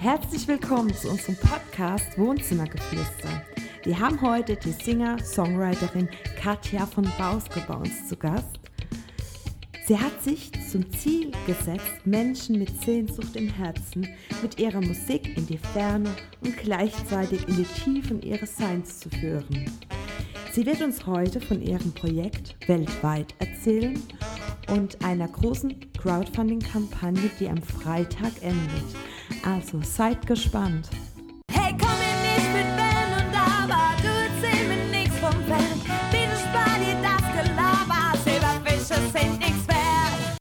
Herzlich willkommen zu unserem Podcast Wohnzimmergeflüster. Wir haben heute die Singer-Songwriterin Katja von Bauske bei uns zu Gast. Sie hat sich zum Ziel gesetzt, Menschen mit Sehnsucht im Herzen mit ihrer Musik in die Ferne und gleichzeitig in die Tiefen ihres Seins zu führen. Sie wird uns heute von ihrem Projekt weltweit erzählen und einer großen Crowdfunding-Kampagne, die am Freitag endet. Also seid gespannt. Hey, komm mir nicht mit Wenn und Aber, du erzähl mir nix vom Fan. Bitte spar dir das Gelaber, Silberfische sind nix wert.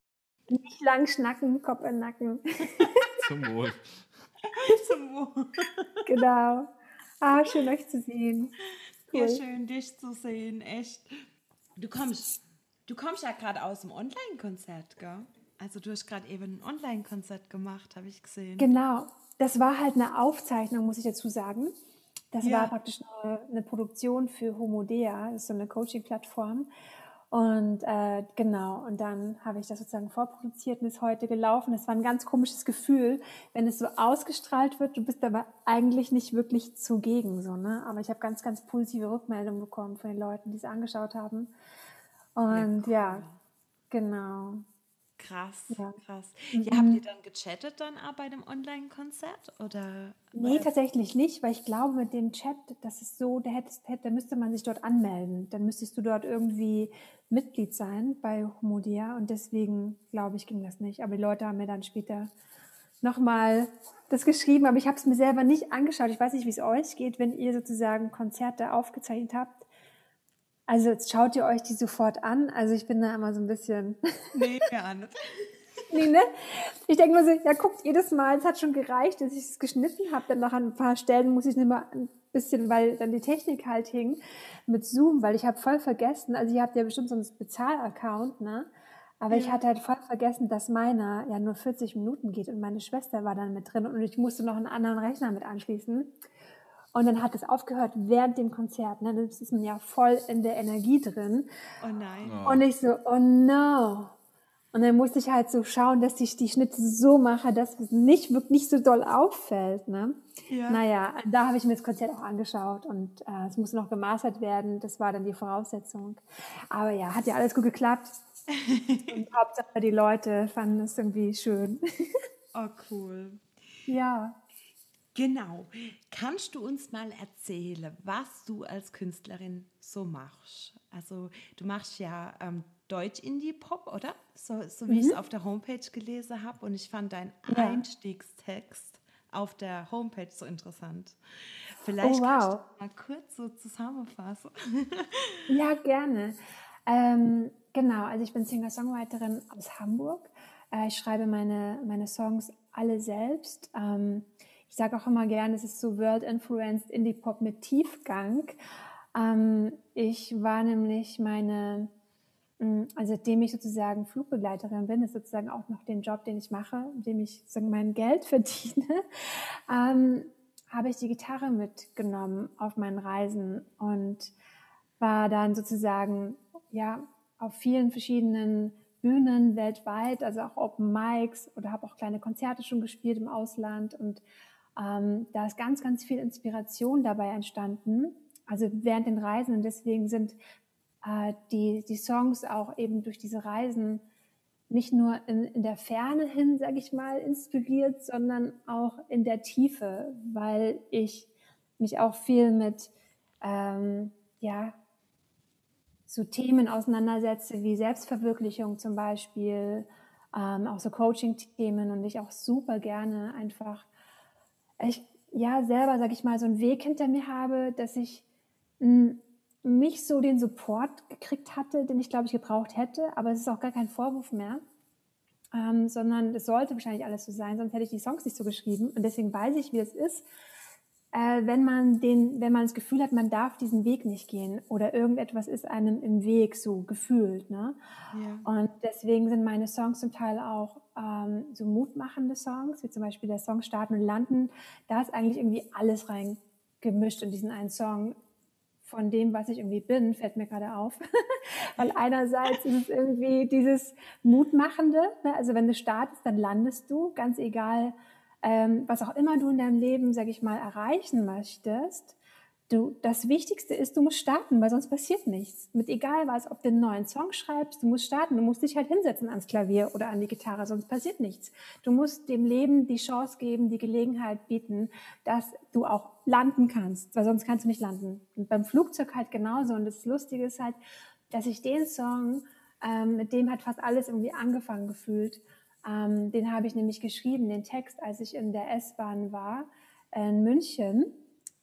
Nicht lang schnacken, Kopf in den Nacken. Zum Wohl. Zum Wohl. genau. Ah, schön euch zu sehen. Ja, Cool. schön, dich zu sehen, echt. Du kommst, du kommst ja gerade aus dem Online-Konzert, gell? Also du hast gerade eben ein Online-Konzert gemacht, habe ich gesehen. Genau. Das war halt eine Aufzeichnung, muss ich dazu sagen. Das Ja. war praktisch eine, eine Produktion für Homodea, das ist so eine Coaching-Plattform. Und äh, genau, und dann habe ich das sozusagen vorproduziert und ist heute gelaufen. Das war ein ganz komisches Gefühl, wenn es so ausgestrahlt wird. Du bist aber eigentlich nicht wirklich zugegen, so ne. Aber ich habe ganz, ganz positive Rückmeldungen bekommen von den Leuten, die es angeschaut haben. Und cool. ja, genau. Krass, Ja. krass. Mhm. Ja, habt ihr dann gechattet dann auch bei dem Online-Konzert? Oder? Nee, tatsächlich nicht, weil ich glaube, mit dem Chat, das ist so, da, hättest, hätte, da müsste man sich dort anmelden. Dann müsstest du dort irgendwie Mitglied sein bei Homodia und deswegen, glaube ich, ging das nicht. Aber die Leute haben mir dann später nochmal das geschrieben, aber ich habe es mir selber nicht angeschaut. Ich weiß nicht, wie es euch geht, wenn ihr sozusagen Konzerte aufgezeichnet habt. Also jetzt schaut ihr euch die sofort an. Also ich bin da immer so ein bisschen Nee, nicht. Nee, ne? Ich denke mir so, ja, guckt jedes Mal, es hat schon gereicht, dass ich es geschnitten habe. Dann noch an ein paar Stellen muss ich nicht mal ein bisschen, weil dann die Technik halt hing, mit Zoom, weil ich habe voll vergessen, also ihr habt ja bestimmt so einen Bezahl-Account, ne? Aber ich Ja. hatte halt voll vergessen, dass meiner ja nur 40 Minuten geht und meine Schwester war dann mit drin und ich musste noch einen anderen Rechner mit anschließen. Und dann hat es aufgehört während dem Konzert. Ne? Dann ist man ja voll in der Energie drin. Oh nein. Oh. Und ich so, oh no. Und dann musste ich halt so schauen, dass ich die Schnitte so mache, dass es nicht wirklich nicht so doll auffällt. Ne? Ja. Naja, da habe ich mir das Konzert auch angeschaut und äh, es musste noch gemastert werden. Das war dann die Voraussetzung. Aber ja, hat ja alles gut geklappt. und Hauptsache die Leute fanden es irgendwie schön. Oh, cool. ja. Genau. Kannst du uns mal erzählen, was du als Künstlerin so machst? Also du machst ja ähm, Deutsch-Indie-Pop, oder? So, so wie ich es auf der Homepage gelesen habe. Und ich fand deinen Mhm. Ja. Einstiegstext auf der Homepage so interessant. Vielleicht Oh, kannst wow. du mal kurz so zusammenfassen. Ja, gerne. Ähm, genau, also ich bin Singer-Songwriterin aus Hamburg. Äh, ich schreibe meine, meine Songs alle selbst. Ähm, ich sage auch immer gerne, es ist so World-Influenced Indie-Pop mit Tiefgang. Ähm, ich war nämlich meine, mh, also seitdem ich sozusagen Flugbegleiterin bin, ist sozusagen auch noch den Job, den ich mache, mit dem ich sozusagen mein Geld verdiene, ähm, habe ich die Gitarre mitgenommen auf meinen Reisen und war dann sozusagen ja auf vielen verschiedenen Bühnen weltweit, also auch Open Mics oder habe auch kleine Konzerte schon gespielt im Ausland und ähm, da ist ganz, ganz viel Inspiration dabei entstanden, also während den Reisen. Und deswegen sind äh, die, die Songs auch eben durch diese Reisen nicht nur in, in der Ferne hin, sage ich mal, inspiriert, sondern auch in der Tiefe, weil ich mich auch viel mit ähm, ja, so Themen auseinandersetze wie Selbstverwirklichung zum Beispiel, ähm, auch so Coaching-Themen. Und ich auch super gerne einfach, ich ja selber, sag ich mal, so einen Weg hinter mir habe, dass ich mh, nicht so den Support gekriegt hatte, den ich glaube ich gebraucht hätte, aber es ist auch gar kein Vorwurf mehr. Ähm, sondern es sollte wahrscheinlich alles so sein, sonst hätte ich die Songs nicht so geschrieben. Und deswegen weiß ich, wie es ist, äh, wenn man den, wenn man das Gefühl hat, man darf diesen Weg nicht gehen oder irgendetwas ist einem im Weg so gefühlt. Ne? Ja. Und deswegen sind meine Songs zum Teil auch ähm, so mutmachende Songs, wie zum Beispiel der Song Starten und Landen. Da ist eigentlich irgendwie alles reingemischt in diesen einen Song. Von dem, was ich irgendwie bin, fällt mir gerade auf. Weil einerseits ist es irgendwie dieses Mutmachende. Ne? Also wenn du startest, dann landest du, ganz egal, äh, ähm, was auch immer du in deinem Leben, sag ich mal, erreichen möchtest, Du, das Wichtigste ist, du musst starten, weil sonst passiert nichts. Mit egal was, ob du einen neuen Song schreibst, du musst starten, du musst dich halt hinsetzen ans Klavier oder an die Gitarre, sonst passiert nichts. Du musst dem Leben die Chance geben, die Gelegenheit bieten, dass du auch landen kannst, weil sonst kannst du nicht landen. Und beim Flugzeug halt genauso. Und das Lustige ist halt, dass ich den Song, ähm, mit dem hat fast alles irgendwie angefangen gefühlt. Ähm, den habe ich nämlich geschrieben, den Text, als ich in der S-Bahn war in München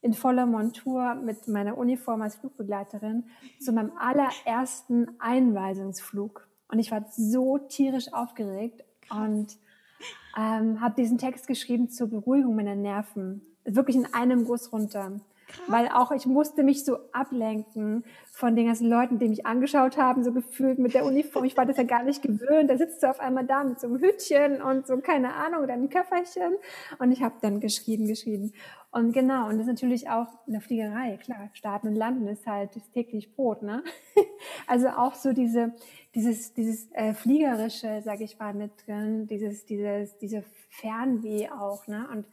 in voller Montur mit meiner Uniform als Flugbegleiterin zu meinem allerersten Einweisungsflug. Und ich war so tierisch aufgeregt und ähm, habe diesen Text geschrieben zur Beruhigung meiner Nerven. Wirklich in einem Guss runter. Weil auch ich musste mich so ablenken von den ganzen Leuten, die mich angeschaut haben, so gefühlt mit der Uniform. Ich war das ja gar nicht gewöhnt. Da sitzt du auf einmal da mit so einem Hütchen und so, keine Ahnung, oder einem Köfferchen. Und ich habe dann geschrieben, geschrieben. Und genau, und das ist natürlich auch in der Fliegerei, klar, starten und landen ist halt das täglich Brot, ne? Also auch so diese, dieses, dieses äh, Fliegerische, sage ich mal, mit drin, dieses, dieses, diese Fernweh auch, ne? Und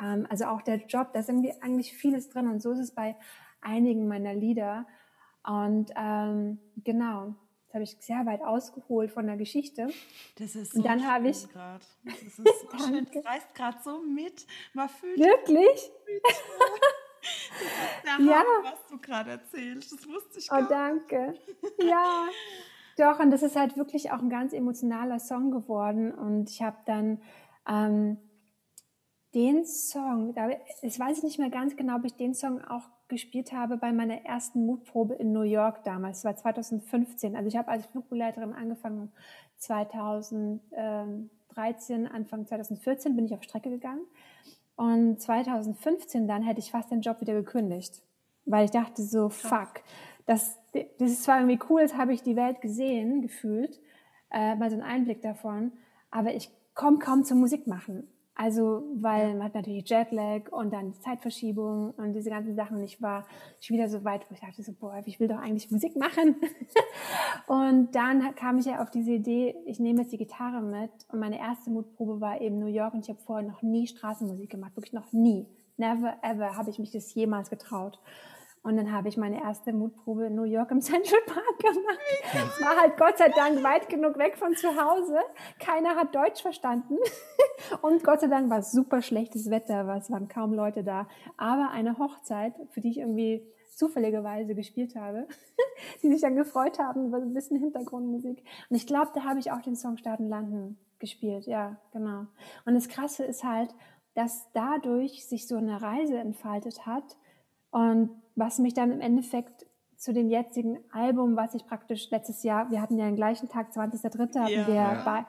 ähm, also auch der Job, da ist irgendwie eigentlich vieles drin und so ist es bei einigen meiner Lieder. Und ähm, genau, Jetzt habe ich sehr weit ausgeholt von der Geschichte. Das ist so Und dann habe ich. grad. Das ist so schön. Das reißt gerade so mit. Man fühlt Wirklich? mit. Der Ja. Hammer, was du gerade erzählst. Das wusste ich Oh, gar nicht. danke. Ja, doch, und das ist halt wirklich auch ein ganz emotionaler Song geworden. Und ich habe dann ähm, den Song, da, ich weiß nicht mehr ganz genau, ob ich den Song auch gespielt habe bei meiner ersten Mutprobe in New York damals. Das war 2015. Also ich habe als Flugbegleiterin angefangen 2013, Anfang 2014 bin ich auf Strecke gegangen. Und 2015 dann hätte ich fast den Job wieder gekündigt, weil ich dachte so, fuck, das, das ist zwar irgendwie cool, jetzt habe ich die Welt gesehen, gefühlt, äh, mal so einen Einblick davon, aber ich komme kaum zum Musik machen. Also, weil man hat natürlich Jetlag und dann Zeitverschiebung und diese ganzen Sachen. Ich war schon wieder so weit, wo ich dachte so, boah, ich will doch eigentlich Musik machen. und dann kam ich ja auf diese Idee, ich nehme jetzt die Gitarre mit. Und meine erste Mutprobe war eben New York und ich habe vorher noch nie Straßenmusik gemacht, wirklich noch nie. Never ever habe ich mich das jemals getraut. Und dann habe ich meine erste Mutprobe in New York im Central Park gemacht. War halt Gott sei Dank weit genug weg von zu Hause. Keiner hat Deutsch verstanden. Und Gott sei Dank war es super schlechtes Wetter, es waren kaum Leute da. Aber eine Hochzeit, für die ich irgendwie zufälligerweise gespielt habe, die sich dann gefreut haben über ein bisschen Hintergrundmusik. Und ich glaube, da habe ich auch den Song Starten Landen gespielt. Ja, genau. Und das Krasse ist halt, dass dadurch sich so eine Reise entfaltet hat und was mich dann im Endeffekt zu dem jetzigen Album, was ich praktisch letztes Jahr, wir hatten ja den gleichen Tag, 20.03. hatten Ja. wir Ja. bei,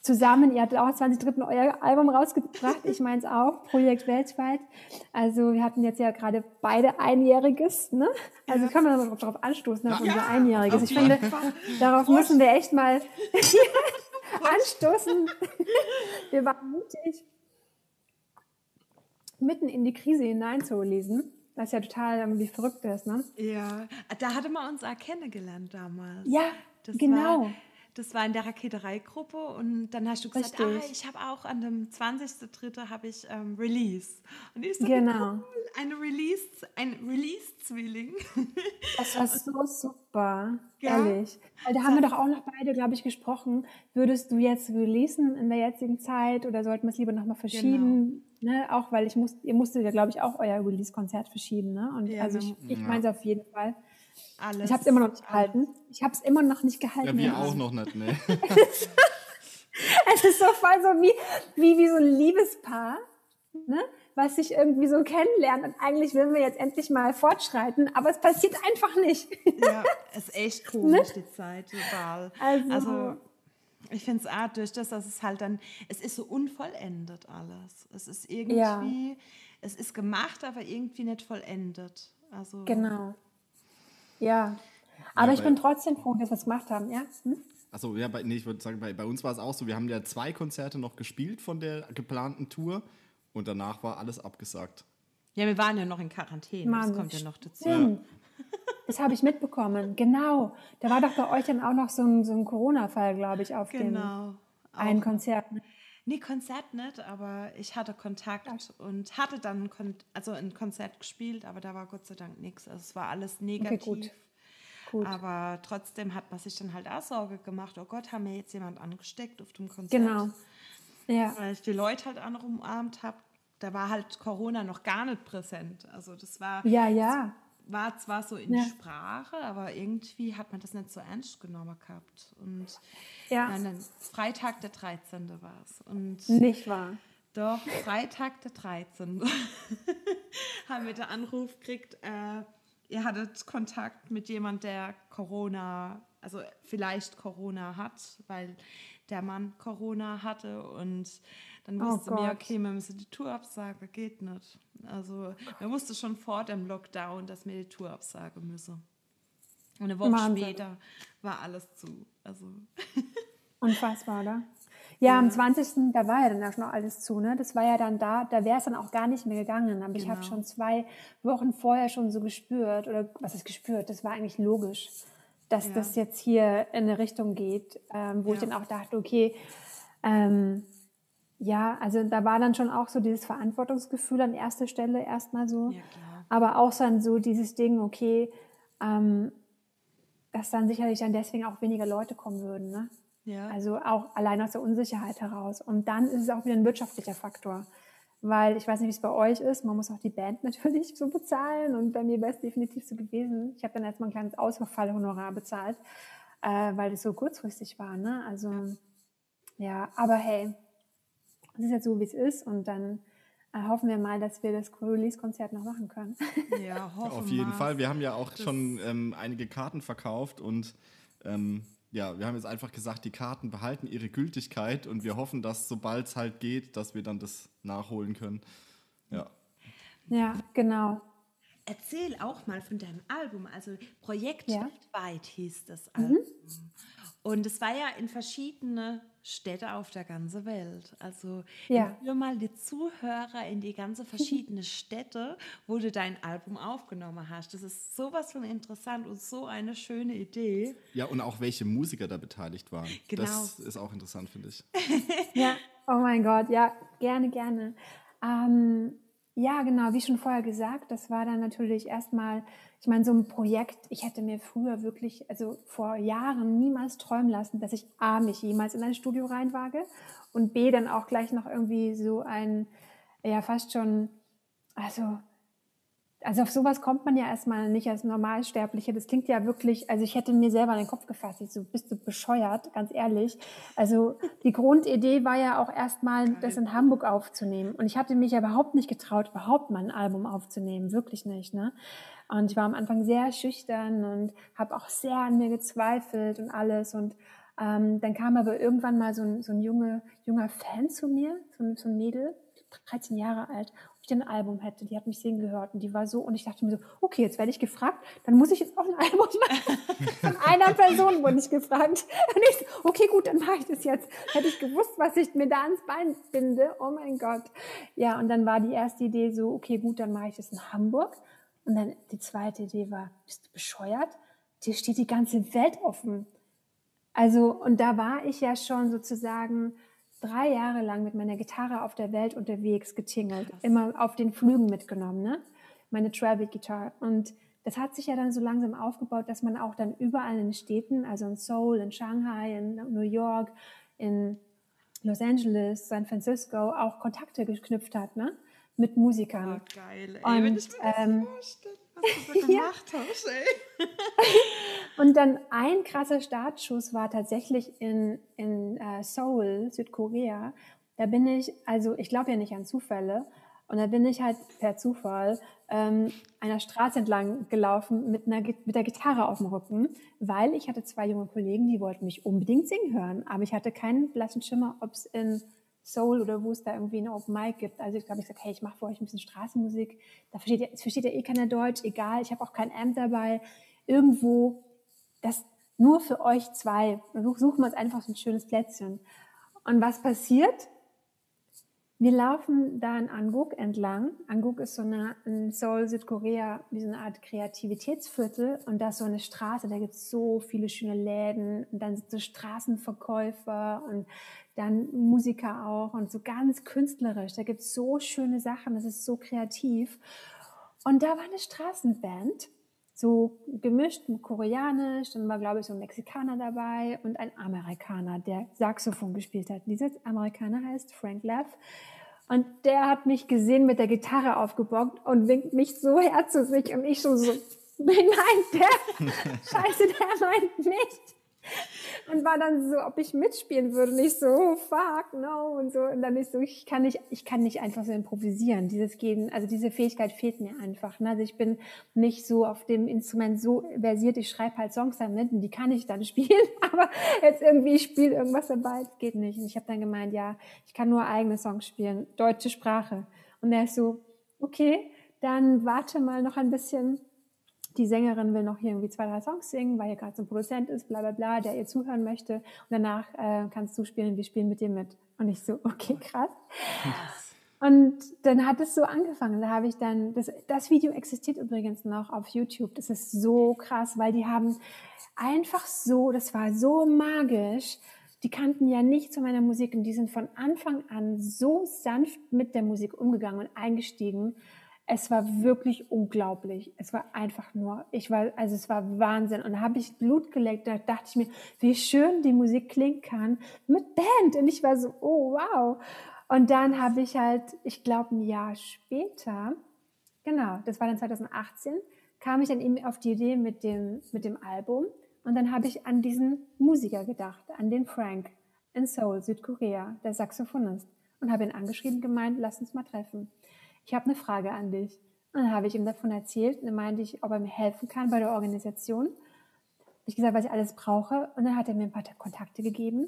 zusammen, ihr hattet auch 20.03. euer Album rausgebracht, ich meins auch, Projekt weltweit. Also wir hatten jetzt ja gerade beide Einjähriges, ne? Also können wir noch darauf anstoßen, auf unser Einjähriges. auf Ich finde, darauf müssen wir echt mal anstoßen. Wir waren mutig, mitten in die Krise hineinzulesen, was ja total irgendwie verrückt ist, ne? Ja, da hatte man uns auch kennengelernt damals. Ja, Das genau. War, das war in der Raketerei-Gruppe und dann hast du gesagt, Richtig. ah, ich habe auch an dem 20.03. habe ich ähm, Release. Und ich so, Genau. cool, eine Release, ein Release-Zwilling. Das war so super, Ja. ehrlich. Weil da haben wir doch auch noch beide, glaube ich, gesprochen. Würdest du jetzt releasen in der jetzigen Zeit oder sollten wir es lieber nochmal verschieben? Genau. Ne? Auch weil ich muss, ihr musstet ja, glaube ich, auch euer Release-Konzert verschieben. Ne? Und Ja, also ich, ich meine es auf jeden Fall. Alles. Ich habe es immer noch nicht gehalten. Ich habe es immer noch nicht gehalten. Ja, wir auch noch nicht, ne? Es ist so voll so wie, wie, wie so ein Liebespaar, ne? was sich irgendwie so kennenlernt. Und eigentlich will wir jetzt endlich mal fortschreiten, aber es passiert einfach nicht. Ja, ist echt komisch, die Zeit, total. Also- Also, ich finde es auch durch das, dass es halt dann, es ist so unvollendet alles. Es ist irgendwie, es ist gemacht, aber irgendwie nicht vollendet. Also, Genau. Ja. Aber Ja, ich bin trotzdem froh, dass wir es gemacht haben, ja? Hm? Achso, ja, bei, nee, ich würde sagen, bei, bei uns war es auch so, wir haben ja zwei Konzerte noch gespielt von der geplanten Tour und danach war alles abgesagt. Ja, wir waren ja noch in Quarantäne, Mann, das kommt ja noch dazu. Stimmt. Das habe ich mitbekommen, genau. Da war doch bei euch dann auch noch so ein, so ein Corona-Fall, glaube ich, auf Genau. dem einen Konzert. ne? Nee, Konzert nicht, aber ich hatte Kontakt und hatte dann Kon also ein Konzert gespielt, aber da war Gott sei Dank nichts. Also es war alles negativ. Okay, gut. Gut. Aber trotzdem hat man sich dann halt auch Sorge gemacht, oh Gott, haben wir jetzt jemand angesteckt auf dem Konzert? Genau. Ja. Weil ich die Leute halt auch noch umarmt habe. Da war halt Corona noch gar nicht präsent. Also das war, Ja, ja. War zwar so in Ja. Sprache, aber irgendwie hat man das nicht so ernst genommen gehabt. Und Ja. dann, dann Freitag der 13. war es. Und Nicht wahr. doch, Freitag der 13. haben wir den Anruf gekriegt, äh, ihr hattet Kontakt mit jemand, der Corona, also vielleicht Corona hat, weil der Mann Corona hatte und dann Oh wusste mir, Gott. okay, wir müssen die Tour absagen, geht nicht. Also wir wussten schon vor dem Lockdown, dass wir die Tour absagen müssen. Und eine Woche Wahnsinn. später war alles zu. Also Unfassbar, oder? Ja, am 20. da war ja dann auch schon alles zu, ne? Das war ja dann da, da wäre es dann auch gar nicht mehr gegangen. Aber ich habe Genau. schon zwei Wochen vorher schon so gespürt, oder was ist gespürt? Das war eigentlich logisch, dass Ja. das jetzt hier in eine Richtung geht, ähm, wo ich Ja. dann auch dachte, okay, ähm, ja, also da war dann schon auch so dieses Verantwortungsgefühl an erster Stelle erstmal so. Ja. Aber auch dann so dieses Ding, okay, ähm, dass dann sicherlich dann deswegen auch weniger Leute kommen würden, ne? ja. Also auch allein aus der Unsicherheit heraus. Und dann ist es auch wieder ein wirtschaftlicher Faktor. Weil ich weiß nicht, wie es bei euch ist. Man muss auch die Band natürlich so bezahlen. Und bei mir wäre es definitiv so gewesen. Ich habe dann erstmal ein kleines Ausfallhonorar bezahlt, äh, weil das so kurzfristig war. Ne? Also ja, aber hey, es ist jetzt so, wie es ist. Und dann äh, hoffen wir mal, dass wir das Release-Konzert noch machen können. ja, hoffe Auf jeden mal. Fall. Wir haben ja auch schon ähm, einige Karten verkauft und ähm, ja, wir haben jetzt einfach gesagt, die Karten behalten ihre Gültigkeit und wir hoffen, dass sobald es halt geht, dass wir dann das nachholen können. Ja. ja, genau. Erzähl auch mal von deinem Album. Also Projekt Ja. Mhm. weltweit hieß das Album. Und es war ja in verschiedene Städte auf der ganzen Welt. Also Ja. führ mal die Zuhörer in die ganze verschiedene Städte, wo du dein Album aufgenommen hast. Das ist sowas von interessant und so eine schöne Idee. Ja, und auch welche Musiker da beteiligt waren. Genau. Das ist auch interessant, finde ich. Ja, oh mein Gott, ja, gerne, gerne. Ähm, ja, genau, wie schon vorher gesagt, das war dann natürlich erstmal, ich meine, so ein Projekt, ich hätte mir früher wirklich, also vor Jahren niemals träumen lassen, dass ich A, mich jemals in ein Studio reinwage und B, dann auch gleich noch irgendwie so ein, ja, fast schon, also also auf sowas kommt man ja erstmal nicht als Normalsterbliche. Das klingt ja wirklich, also ich hätte mir selber in den Kopf gefasst. Ich so, bist du bescheuert, ganz ehrlich. Also die Grundidee war ja auch erstmal, das in Hamburg aufzunehmen. Und ich hatte mich ja überhaupt nicht getraut, überhaupt mal ein Album aufzunehmen. Wirklich nicht, ne? Und ich war am Anfang sehr schüchtern und habe auch sehr an mir gezweifelt und alles. Und ähm, dann kam aber irgendwann mal so ein, so ein junge, junger Fan zu mir, so ein, so ein Mädel, 13 Jahre alt, ich ein Album hätte. Die hat mich singen gehört und die war so, und ich dachte mir so, okay, jetzt werde ich gefragt, dann muss ich jetzt auch ein Album machen. Von einer Person wurde ich gefragt. Und ich so, okay, gut, dann mache ich das jetzt. Hätte ich gewusst, was ich mir da ans Bein binde. Oh mein Gott. Ja, und dann war die erste Idee so, okay, gut, dann mache ich das in Hamburg. Und dann die zweite Idee war, bist du bescheuert? Dir steht die ganze Welt offen. Also, und da war ich ja schon sozusagen drei Jahre lang mit meiner Gitarre auf der Welt unterwegs getingelt, immer auf den Flügen mitgenommen, ne? Meine Travel Guitar. Und das hat sich ja dann so langsam aufgebaut, dass man auch dann überall in den Städten, also in Seoul, in Shanghai, in New York, in Los Angeles, San Francisco, auch Kontakte geknüpft hat, ne? Mit Musikern. Oh, geil. Ey, Und, wenn ich mir das ähm, vorstelle, was du da gemacht hast, ey. Und dann ein krasser Startschuss war tatsächlich in, in äh, Seoul, Südkorea. Da bin ich, also ich glaube ja nicht an Zufälle, und da bin ich halt per Zufall ähm, einer Straße entlang gelaufen mit, einer, mit der Gitarre auf dem Rücken, weil ich hatte zwei junge Kollegen, die wollten mich unbedingt singen hören, aber ich hatte keinen blassen Schimmer, ob es in Seoul oder wo es da irgendwie eine Open Mic gibt. Also ich glaube, ich gesagt, hey, ich mache für euch ein bisschen Straßenmusik. Da versteht ja, versteht ja eh keiner Deutsch, egal, ich habe auch kein Amp dabei. Irgendwo das nur für euch zwei. Such- Suchen wir uns einfach so ein schönes Plätzchen. Und was passiert? Wir laufen da in Anguk entlang. Anguk ist so eine, in Seoul, Südkorea, wie so eine Art Kreativitätsviertel. Und da ist so eine Straße, da gibt es so viele schöne Läden. Und dann sind so Straßenverkäufer und dann Musiker auch und so ganz künstlerisch. Da gibt es so schöne Sachen, das ist so kreativ. Und da war eine Straßenband, so gemischt mit Koreanisch, dann war, glaube ich, so ein Mexikaner dabei und ein Amerikaner, der Saxophon gespielt hat. Dieser Amerikaner heißt Frank Leff. Und der hat mich gesehen mit der Gitarre aufgebockt und winkt mich so her zu sich und ich schon so, nein, der, scheiße, der meint nicht und war dann so, ob ich mitspielen würde. Und ich so, oh, fuck, no. Und so. Und dann ist so, ich kann nicht, ich kann nicht einfach so improvisieren. Dieses Gehen, also diese Fähigkeit fehlt mir einfach. Ne? Also ich bin nicht so auf dem Instrument so versiert. Ich schreibe halt Songs damit und die kann ich dann spielen. Aber jetzt irgendwie, ich spiele irgendwas dabei, das geht nicht. Und ich habe dann gemeint, ja, ich kann nur eigene Songs spielen, deutsche Sprache. Und er ist so, okay, dann warte mal noch ein bisschen die Sängerin will noch hier irgendwie zwei, drei Songs singen, weil hier gerade so ein Produzent ist, bla bla bla, der ihr zuhören möchte. Und danach äh, kannst du spielen, wir spielen mit dir mit. Und ich so, okay, krass. Und dann hat es so angefangen. Da habe ich dann, das, das Video existiert übrigens noch auf YouTube. Das ist so krass, weil die haben einfach so, das war so magisch. Die kannten ja nicht zu meiner Musik und die sind von Anfang an so sanft mit der Musik umgegangen und eingestiegen. Es war wirklich unglaublich. Es war einfach nur, ich war, also es war Wahnsinn. Und da habe ich Blut geleckt. Da dachte ich mir, wie schön die Musik klingen kann mit Band. Und ich war so, oh wow. Und dann habe ich halt, ich glaube ein Jahr später, genau, das war dann 2018, kam ich dann eben auf die Idee mit dem, mit dem Album. Und dann habe ich an diesen Musiker gedacht, an den Frank in Seoul, Südkorea, der Saxophonist. Und habe ihn angeschrieben, gemeint, lass uns mal treffen ich habe eine Frage an dich. Und dann habe ich ihm davon erzählt und dann meinte ich, ob er mir helfen kann bei der Organisation. Ich gesagt, was ich alles brauche. Und dann hat er mir ein paar Kontakte gegeben.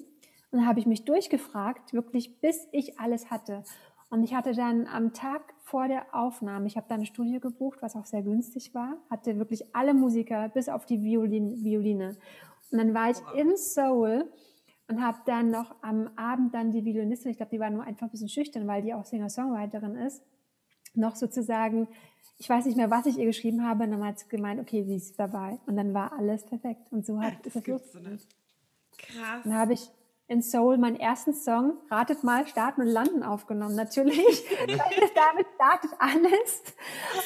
Und dann habe ich mich durchgefragt, wirklich bis ich alles hatte. Und ich hatte dann am Tag vor der Aufnahme, ich habe da ein Studio gebucht, was auch sehr günstig war, hatte wirklich alle Musiker bis auf die Violin, Violine. Und dann war ich in Seoul und habe dann noch am Abend dann die Violinistin, ich glaube, die war nur einfach ein bisschen schüchtern, weil die auch Singer-Songwriterin ist, noch sozusagen, ich weiß nicht mehr, was ich ihr geschrieben habe, und dann hat sie gemeint, okay, sie ist dabei. Und dann war alles perfekt. Und so hat das es losgegangen. Krass. Dann habe ich in Soul meinen ersten Song, ratet mal, starten und landen aufgenommen. Natürlich, damit startet alles.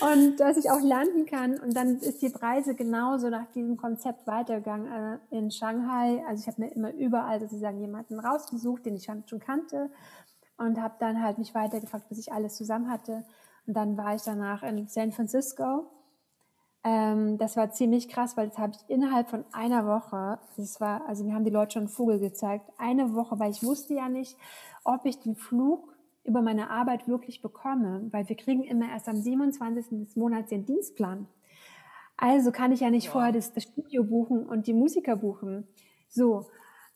Und dass ich auch landen kann. Und dann ist die Reise genauso nach diesem Konzept weitergegangen äh, in Shanghai. Also ich habe mir immer überall sozusagen jemanden rausgesucht, den ich schon kannte. Und habe dann halt mich weitergefragt, bis ich alles zusammen hatte. Und dann war ich danach in San Francisco. Ähm, das war ziemlich krass, weil das habe ich innerhalb von einer Woche, das war, also mir haben die Leute schon einen Vogel gezeigt, eine Woche, weil ich wusste ja nicht, ob ich den Flug über meine Arbeit wirklich bekomme, weil wir kriegen immer erst am 27. des Monats den Dienstplan. Also kann ich ja nicht wow. vorher das, das Studio buchen und die Musiker buchen. So,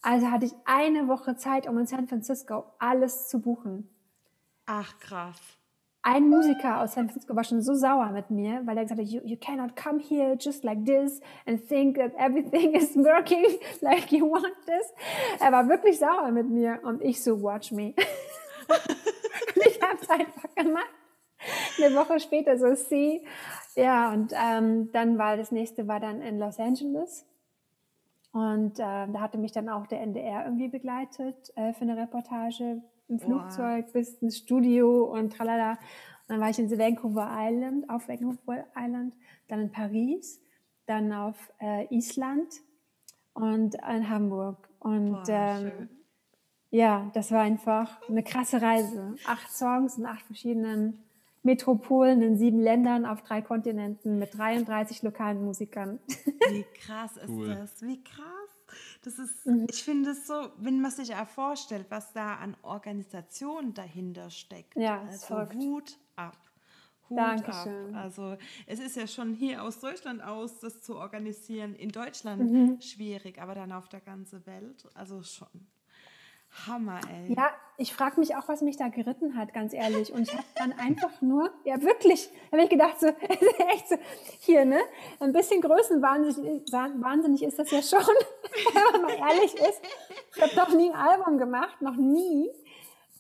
also hatte ich eine Woche Zeit, um in San Francisco alles zu buchen. Ach, krass ein Musiker aus San Francisco war schon so sauer mit mir, weil er gesagt hat, you, you cannot come here just like this and think that everything is working like you want this. Er war wirklich sauer mit mir und ich so, watch me. ich habe es einfach gemacht. Eine Woche später so, see. Ja, und ähm, dann war das nächste war dann in Los Angeles. Und äh, da hatte mich dann auch der NDR irgendwie begleitet äh, für eine Reportage im Flugzeug wow. bis ins Studio und tralala. Und dann war ich in Vancouver Island, auf Vancouver Island, dann in Paris, dann auf äh, Island und in Hamburg. Und Boah, ähm, ja, das war einfach eine krasse Reise. Acht Songs in acht verschiedenen Metropolen in sieben Ländern auf drei Kontinenten mit 33 lokalen Musikern. Wie krass ist cool. das? Wie krass. Das ist, mhm. ich finde es so, wenn man sich auch vorstellt, was da an Organisation dahinter steckt. Ja, also Hut ab. Hut Dankeschön. ab. Also es ist ja schon hier aus Deutschland aus, das zu organisieren. In Deutschland mhm. schwierig, aber dann auf der ganzen Welt, also schon. Hammer, ey. Ja, ich frage mich auch, was mich da geritten hat, ganz ehrlich. Und ich habe dann einfach nur, ja wirklich, habe ich gedacht, so, echt so, hier, ne? Ein bisschen größenwahnsinnig wahnsinnig ist das ja schon, wenn man mal ehrlich ist. Ich habe doch nie ein Album gemacht, noch nie.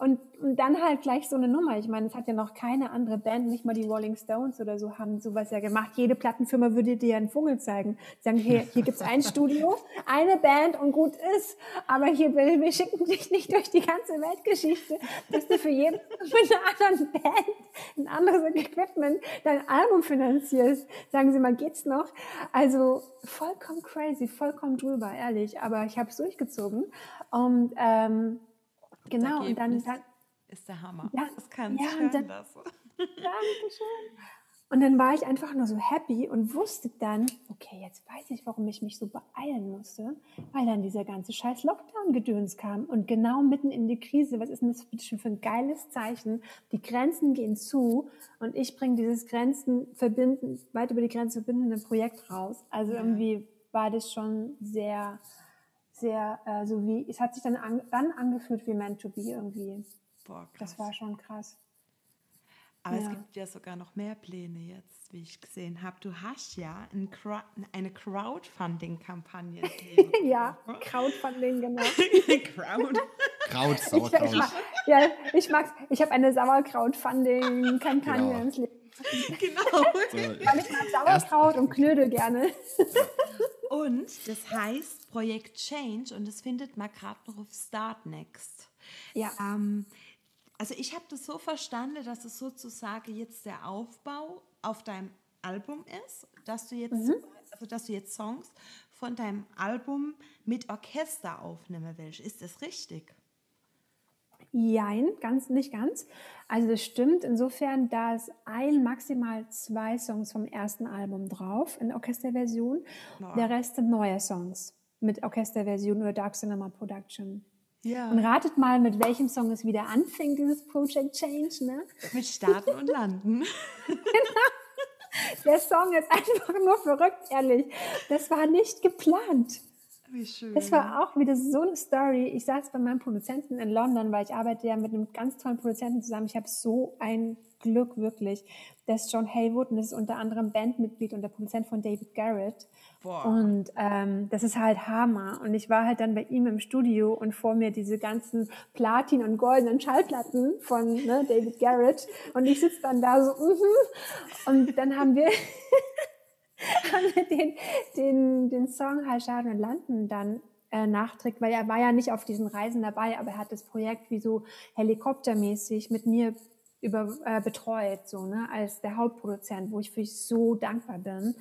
Und, und dann halt gleich so eine Nummer. Ich meine, es hat ja noch keine andere Band, nicht mal die Rolling Stones oder so, haben sowas ja gemacht. Jede Plattenfirma würde dir einen Vogel zeigen. Sagen, hier, hier gibt's ein Studio, eine Band und gut ist. Aber hier, wir, schicken dich nicht durch die ganze Weltgeschichte, dass du für jeden, mit einer anderen Band, ein anderes Equipment, dein Album finanzierst. Sagen Sie mal, geht's noch? Also vollkommen crazy, vollkommen drüber, ehrlich. Aber ich habe es durchgezogen. Und ähm, Genau, und dann, Ergebnis dann ist der Hammer. Ja, das kann ja, und hören dann- lassen. Dankeschön. Und dann war ich einfach nur so happy und wusste dann, okay, jetzt weiß ich, warum ich mich so beeilen musste, weil dann dieser ganze scheiß Lockdown-Gedöns kam und genau mitten in die Krise. Was ist denn das bitte schon für ein geiles Zeichen? Die Grenzen gehen zu und ich bringe dieses Grenzen verbinden, weit über die Grenze verbindende Projekt raus. Also irgendwie war das schon sehr, sehr, äh, so wie, es hat sich dann, an, dann angefühlt wie meant to be irgendwie. Boah, krass. Das war schon krass. Aber es Ja. gibt ja sogar noch mehr Pläne jetzt, wie ich gesehen habe. Du hast ja ein eine Crowdfunding-Kampagne. Ja. Crowdfunding, genau. Crowd. Kraut, Ich, ich, Sauerkraut. mag, ja, ich mag's. Ich habe eine Sauerkraut-Funding-Kampagne Genau. ins Leben. genau. So, ich mag Sauerkraut und Knödel gerne. Und das heißt Projekt Change und das findet noch auf Start Next. Ja. Ähm, also ich habe das so verstanden, dass es sozusagen jetzt der Aufbau auf deinem Album ist, dass du jetzt, also dass du jetzt Songs von deinem Album mit Orchester aufnehmen willst. Ist das richtig? Jein, ganz, nicht ganz. Also das stimmt insofern, da ist ein, maximal zwei Songs vom ersten Album drauf in Orchesterversion. Wow. Der Rest sind neue Songs mit Orchesterversion oder Dark Cinema Production. Ja. Und ratet mal, mit welchem Song es wieder anfing, dieses Project Change, ne? Mit Starten und Landen. Der Song ist einfach nur verrückt, ehrlich. Das war nicht geplant. Wie schön. Das war auch wieder so eine Story. Ich saß bei meinem Produzenten in London, weil ich arbeite ja mit einem ganz tollen Produzenten zusammen. Ich habe so ein Glück wirklich. Das ist John Haywood und das ist unter anderem Bandmitglied und der Produzent von David Garrett. Boah. Und ähm, das ist halt Hammer. Und ich war halt dann bei ihm im Studio und vor mir diese ganzen Platin- und goldenen Schallplatten von ne, David Garrett. Und ich sitze dann da so, mhm. und dann haben wir wir den, den, den Song Halt Schaden und Landen dann äh, nachträgt, weil er war ja nicht auf diesen Reisen dabei, aber er hat das Projekt wie so helikoptermäßig mit mir über, äh, betreut, so, ne, als der Hauptproduzent, wo ich für ich so dankbar bin,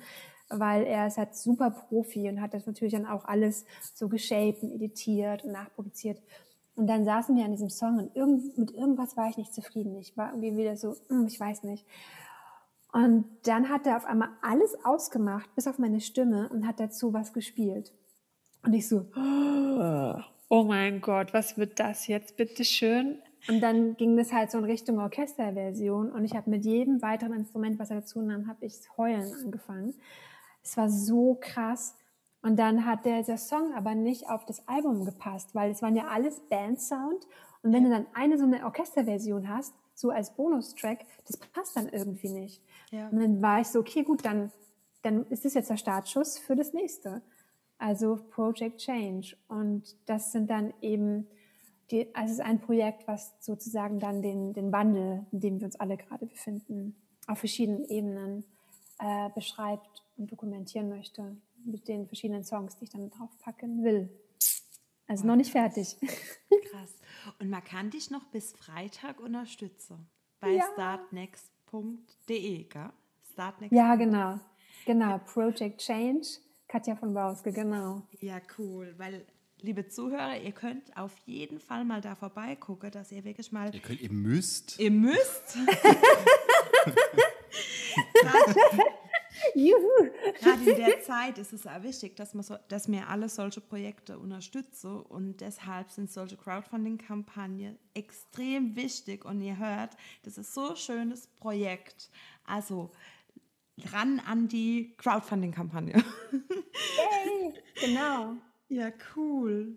weil er ist halt super Profi und hat das natürlich dann auch alles so geshaped und editiert und nachproduziert. Und dann saßen wir an diesem Song und irgend, mit irgendwas war ich nicht zufrieden. Ich war irgendwie wieder so, hm, ich weiß nicht. Und dann hat er auf einmal alles ausgemacht, bis auf meine Stimme und hat dazu was gespielt. Und ich so, oh mein Gott, was wird das jetzt, bitteschön? Und dann ging das halt so in Richtung Orchesterversion und ich habe mit jedem weiteren Instrument, was er dazu nahm, habe ich heulen angefangen. Es war so krass. Und dann hat dieser Song aber nicht auf das Album gepasst, weil es waren ja alles Bandsound. Und wenn du dann eine so eine Orchesterversion hast, so als Bonustrack, das passt dann irgendwie nicht. Ja. Und dann war ich so, okay, gut, dann, dann ist das jetzt der Startschuss für das nächste. Also Project Change. Und das sind dann eben, die, also es ist ein Projekt, was sozusagen dann den, den Wandel, in dem wir uns alle gerade befinden, auf verschiedenen Ebenen äh, beschreibt und dokumentieren möchte mit den verschiedenen Songs, die ich dann draufpacken will. Also noch nicht fertig. Krass. Und man kann dich noch bis Freitag unterstützen. Bei Ja. startnext.de, gell? Startnext. Ja, genau. Genau, Project Change, Katja von Bauske, genau. Ja, cool. Weil, liebe Zuhörer, ihr könnt auf jeden Fall mal da vorbeigucken, dass ihr wirklich mal Ihr, könnt, ihr müsst. Ihr müsst. Juhu! Gerade in der Zeit ist es auch wichtig, dass, man so, dass wir alle solche Projekte unterstützen und deshalb sind solche Crowdfunding-Kampagnen extrem wichtig und ihr hört, das ist so ein schönes Projekt. Also ran an die Crowdfunding-Kampagne. Hey, genau. Ja, cool.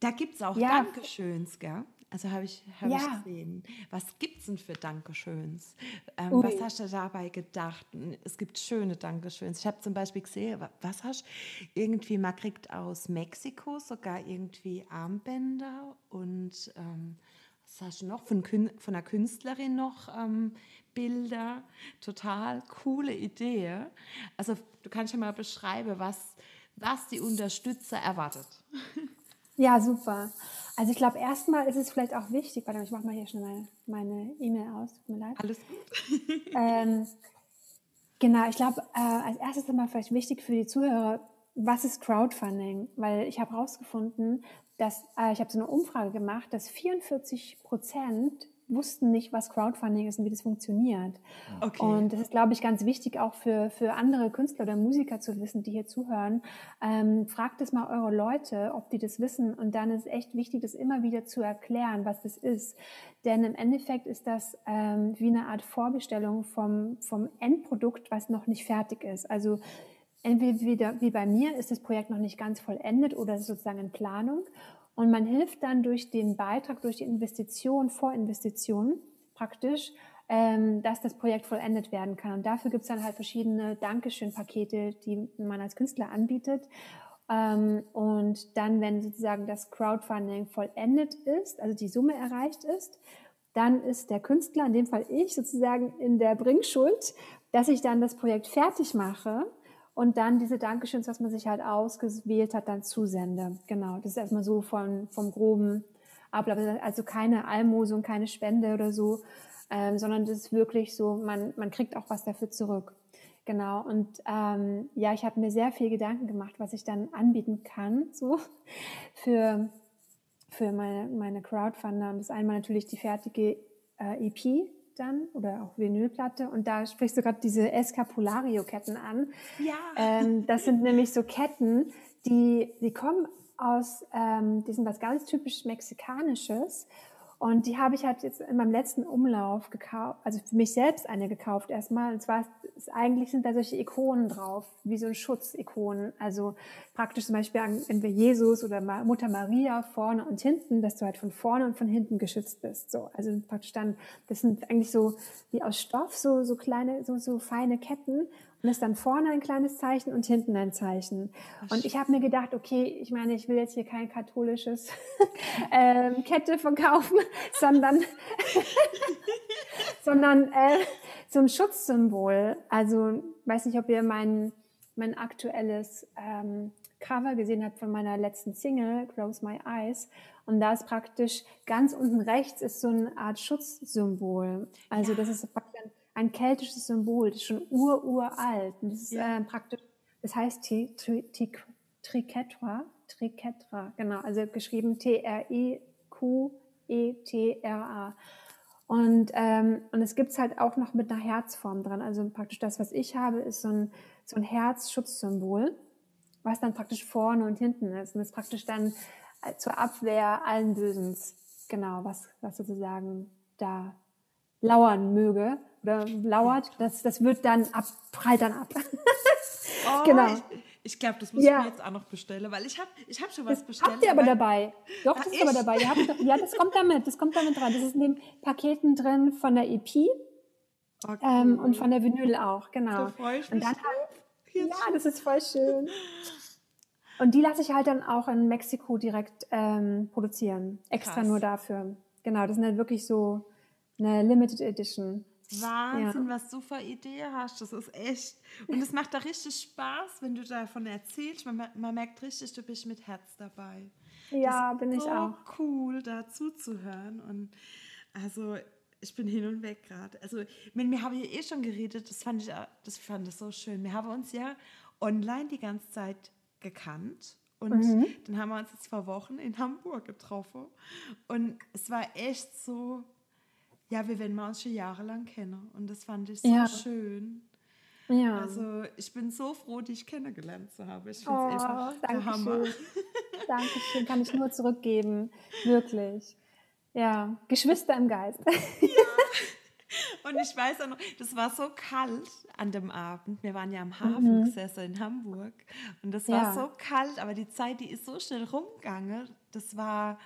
Da gibt es auch Ja. Dankeschöns, gell? Also habe ich, hab Ja. ich gesehen. Was gibt es denn für Dankeschöns? Ähm, Ui. was hast du dabei gedacht? Es gibt schöne Dankeschöns. Ich habe zum Beispiel gesehen, wa- was hast du? Irgendwie, man kriegt aus Mexiko sogar irgendwie Armbänder und ähm, was hast du noch? Von, Kün von einer Künstlerin noch ähm, Bilder. Total coole Idee. Also du kannst ja mal beschreiben, was, was die Unterstützer erwartet. Ja, super. Also ich glaube, erstmal ist es vielleicht auch wichtig, warte, mal, ich mache mal hier schnell meine E-Mail aus, tut mir leid. Alles gut. Ähm, genau, ich glaube, äh, als erstes ist mal vielleicht wichtig für die Zuhörer, was ist Crowdfunding? Weil ich habe herausgefunden, dass äh, ich habe so eine Umfrage gemacht, dass 44 Prozent wussten nicht, was Crowdfunding ist und wie das funktioniert. Okay. Und das ist, glaube ich, ganz wichtig auch für, für andere Künstler oder Musiker zu wissen, die hier zuhören. Ähm, fragt es mal eure Leute, ob die das wissen. Und dann ist echt wichtig, das immer wieder zu erklären, was das ist. Denn im Endeffekt ist das ähm, wie eine Art Vorbestellung vom, vom Endprodukt, was noch nicht fertig ist. Also entweder wie bei mir ist das Projekt noch nicht ganz vollendet oder ist sozusagen in Planung. Und man hilft dann durch den Beitrag, durch die Investition, Vorinvestition praktisch, ähm, dass das Projekt vollendet werden kann. Und dafür gibt es dann halt verschiedene Dankeschön-Pakete, die man als Künstler anbietet. Ähm, und dann, wenn sozusagen das Crowdfunding vollendet ist, also die Summe erreicht ist, dann ist der Künstler, in dem Fall ich, sozusagen in der Bringschuld, dass ich dann das Projekt fertig mache und dann diese Dankeschöns, was man sich halt ausgewählt hat, dann zusende. Genau, das ist erstmal so von, vom groben Ablauf. Also keine Almosung, keine Spende oder so, ähm, sondern das ist wirklich so, man, man kriegt auch was dafür zurück. Genau, und ähm, ja, ich habe mir sehr viel Gedanken gemacht, was ich dann anbieten kann, so für, für meine, meine Crowdfunder. Und das einmal natürlich die fertige äh, EP, dann oder auch Vinylplatte und da sprichst du gerade diese Escapulario-Ketten an. Ja. Ähm, das sind nämlich so Ketten, die, die kommen aus, ähm, die sind was ganz typisch Mexikanisches und die habe ich halt jetzt in meinem letzten Umlauf gekauft, also für mich selbst eine gekauft erstmal. Und zwar ist, eigentlich sind da solche Ikonen drauf, wie so ein Schutzikonen. Also praktisch zum Beispiel entweder Jesus oder Mutter Maria vorne und hinten, dass du halt von vorne und von hinten geschützt bist. So, also praktisch dann, das sind eigentlich so wie aus Stoff, so, so kleine, so, so feine Ketten. Und ist dann vorne ein kleines Zeichen und hinten ein Zeichen. Und ich habe mir gedacht, okay, ich meine, ich will jetzt hier kein katholisches ähm, Kette verkaufen, sondern, sondern äh, so ein Schutzsymbol. Also, weiß nicht, ob ihr mein, mein aktuelles ähm, Cover gesehen habt von meiner letzten Single, Close My Eyes. Und da ist praktisch ganz unten rechts ist so eine Art Schutzsymbol. Also das ist ein keltisches Symbol, das ist schon ururalt. Und das ist Ja. äh, praktisch, das heißt Triquetra, Triquetra, genau, also geschrieben T-R-I-Q-E-T-R-A. Und, ähm, und es gibt's halt auch noch mit einer Herzform dran. Also praktisch das, was ich habe, ist so ein, so ein Herzschutzsymbol, was dann praktisch vorne und hinten ist. Und das ist praktisch dann äh, zur Abwehr allen Bösens, genau, was, was sozusagen da lauern möge oder lauert, das, das wird dann ab, prallt dann ab. Oh, Genau. Ich, ich glaube, das muss Ja. ich mir jetzt auch noch bestellen, weil ich habe ich hab schon was Das bestellt. habt ihr aber aber- dabei. Doch, das ist aber ich? dabei. Ihr habt, ja, das kommt damit. Das kommt damit dran. Das ist in den Paketen drin von der EP Oh, ähm, und von der Vinyl auch, genau. Da freue ich Und dann. Jetzt Ja, das ist voll schön. Und die lasse ich halt dann auch in Mexiko direkt ähm, produzieren. Extra Krass. nur dafür. Genau, das sind halt wirklich so eine Limited Edition. Wahnsinn, was du für Idee hast. Das ist echt. Und es macht da richtig Spaß, wenn du davon erzählst. Man, man merkt richtig, du bist mit Herz dabei. Ja, bin ich so auch. cool, da zuzuhören. Und also, ich bin hin und weg gerade. Also, mit mir habe ich eh schon geredet. Das fand ich, auch- das fand ich so schön. Wir haben uns ja online die ganze Zeit gekannt. Und Mhm. dann haben wir uns jetzt vor Wochen in Hamburg getroffen. Und es war echt so, ja, wir werden uns schon jahrelang kennen. Und das fand ich so Ja. schön. Ja. Also ich bin so froh, dich kennengelernt zu haben. Ich finde oh, es einfach der danke Hammer. schön. Dankeschön, kann ich nur zurückgeben. Wirklich. Ja, Geschwister im Geist. Und ich weiß auch noch, das war so kalt an dem Abend. Wir waren ja am Hafen gesessen in Hamburg. Und das war Mhm. Ja. so kalt, aber die Zeit, die ist so schnell rumgegangen. Das war,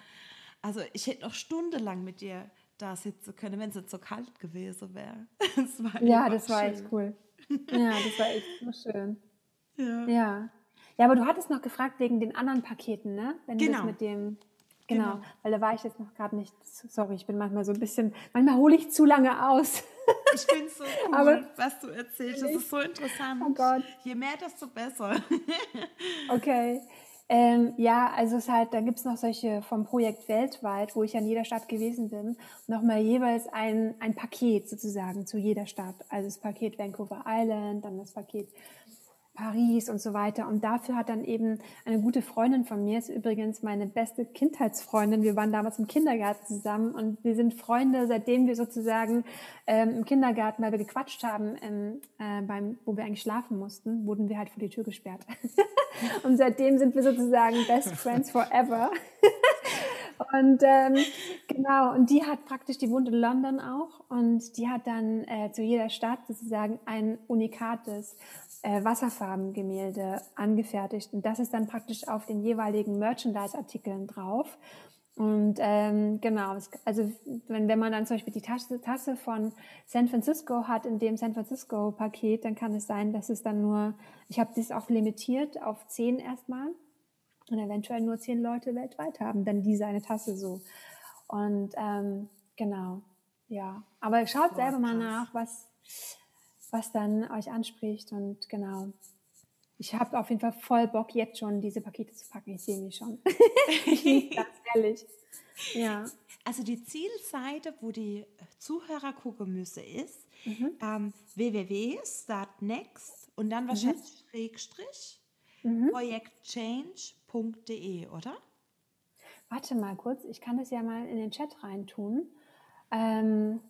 also ich hätte noch stundenlang mit dir da sitzen können, wenn es nicht so kalt gewesen wäre. Das war Ja, das war schön. echt cool. Ja, das war echt so schön. Ja. Ja. Ja, aber du hattest noch gefragt wegen den anderen Paketen, ne? Wenn Genau. mit dem. Genau, Genau. weil da war ich jetzt noch gerade nicht. Sorry, ich bin manchmal so ein bisschen, manchmal hole ich zu lange aus. Ich finde es so cool, Aber- was du erzählst. Das ist so interessant. Oh Gott. Je mehr, desto besser. Okay. Ähm, ja, also es halt, da gibt's noch solche vom Projekt weltweit, wo ich an jeder Stadt gewesen bin, nochmal jeweils ein, ein Paket sozusagen zu jeder Stadt. Also das Paket Vancouver Island, dann das Paket Paris und so weiter. Und dafür hat dann eben eine gute Freundin von mir, ist übrigens meine beste Kindheitsfreundin. Wir waren damals im Kindergarten zusammen und wir sind Freunde, seitdem wir sozusagen ähm, im Kindergarten, weil wir gequatscht haben, ähm, äh, beim, wo wir eigentlich schlafen mussten, wurden wir halt vor die Tür gesperrt. und seitdem sind wir sozusagen Best Friends Forever. Und ähm, genau, und die hat praktisch, die wohnt in London auch und die hat dann äh, zu jeder Stadt sozusagen ein unikates äh, Wasserfarbengemälde angefertigt. Und das ist dann praktisch auf den jeweiligen Merchandise-Artikeln drauf. Und ähm, genau, es, also wenn, wenn man dann zum Beispiel die Tasse, Tasse von San Francisco hat, in dem San Francisco-Paket, dann kann es sein, dass es dann nur, ich habe das auch limitiert auf zehn erstmal und eventuell nur zehn Leute weltweit haben dann diese eine Tasse so. Und ähm, genau, ja. Aber schaut selber mal krass. nach, was, was dann euch anspricht und genau. Ich habe auf jeden Fall voll Bock, jetzt schon diese Pakete zu packen. Ich sehe mich schon. das, ehrlich. Ja. Also die Zielseite, wo die Zuhörer gucken müssen, ist Mhm. ähm, www.startnext und dann wahrscheinlich Schrägstrich Mhm. projektchange.de, oder? Warte mal kurz, ich kann das ja mal in den Chat reintun. Ähm,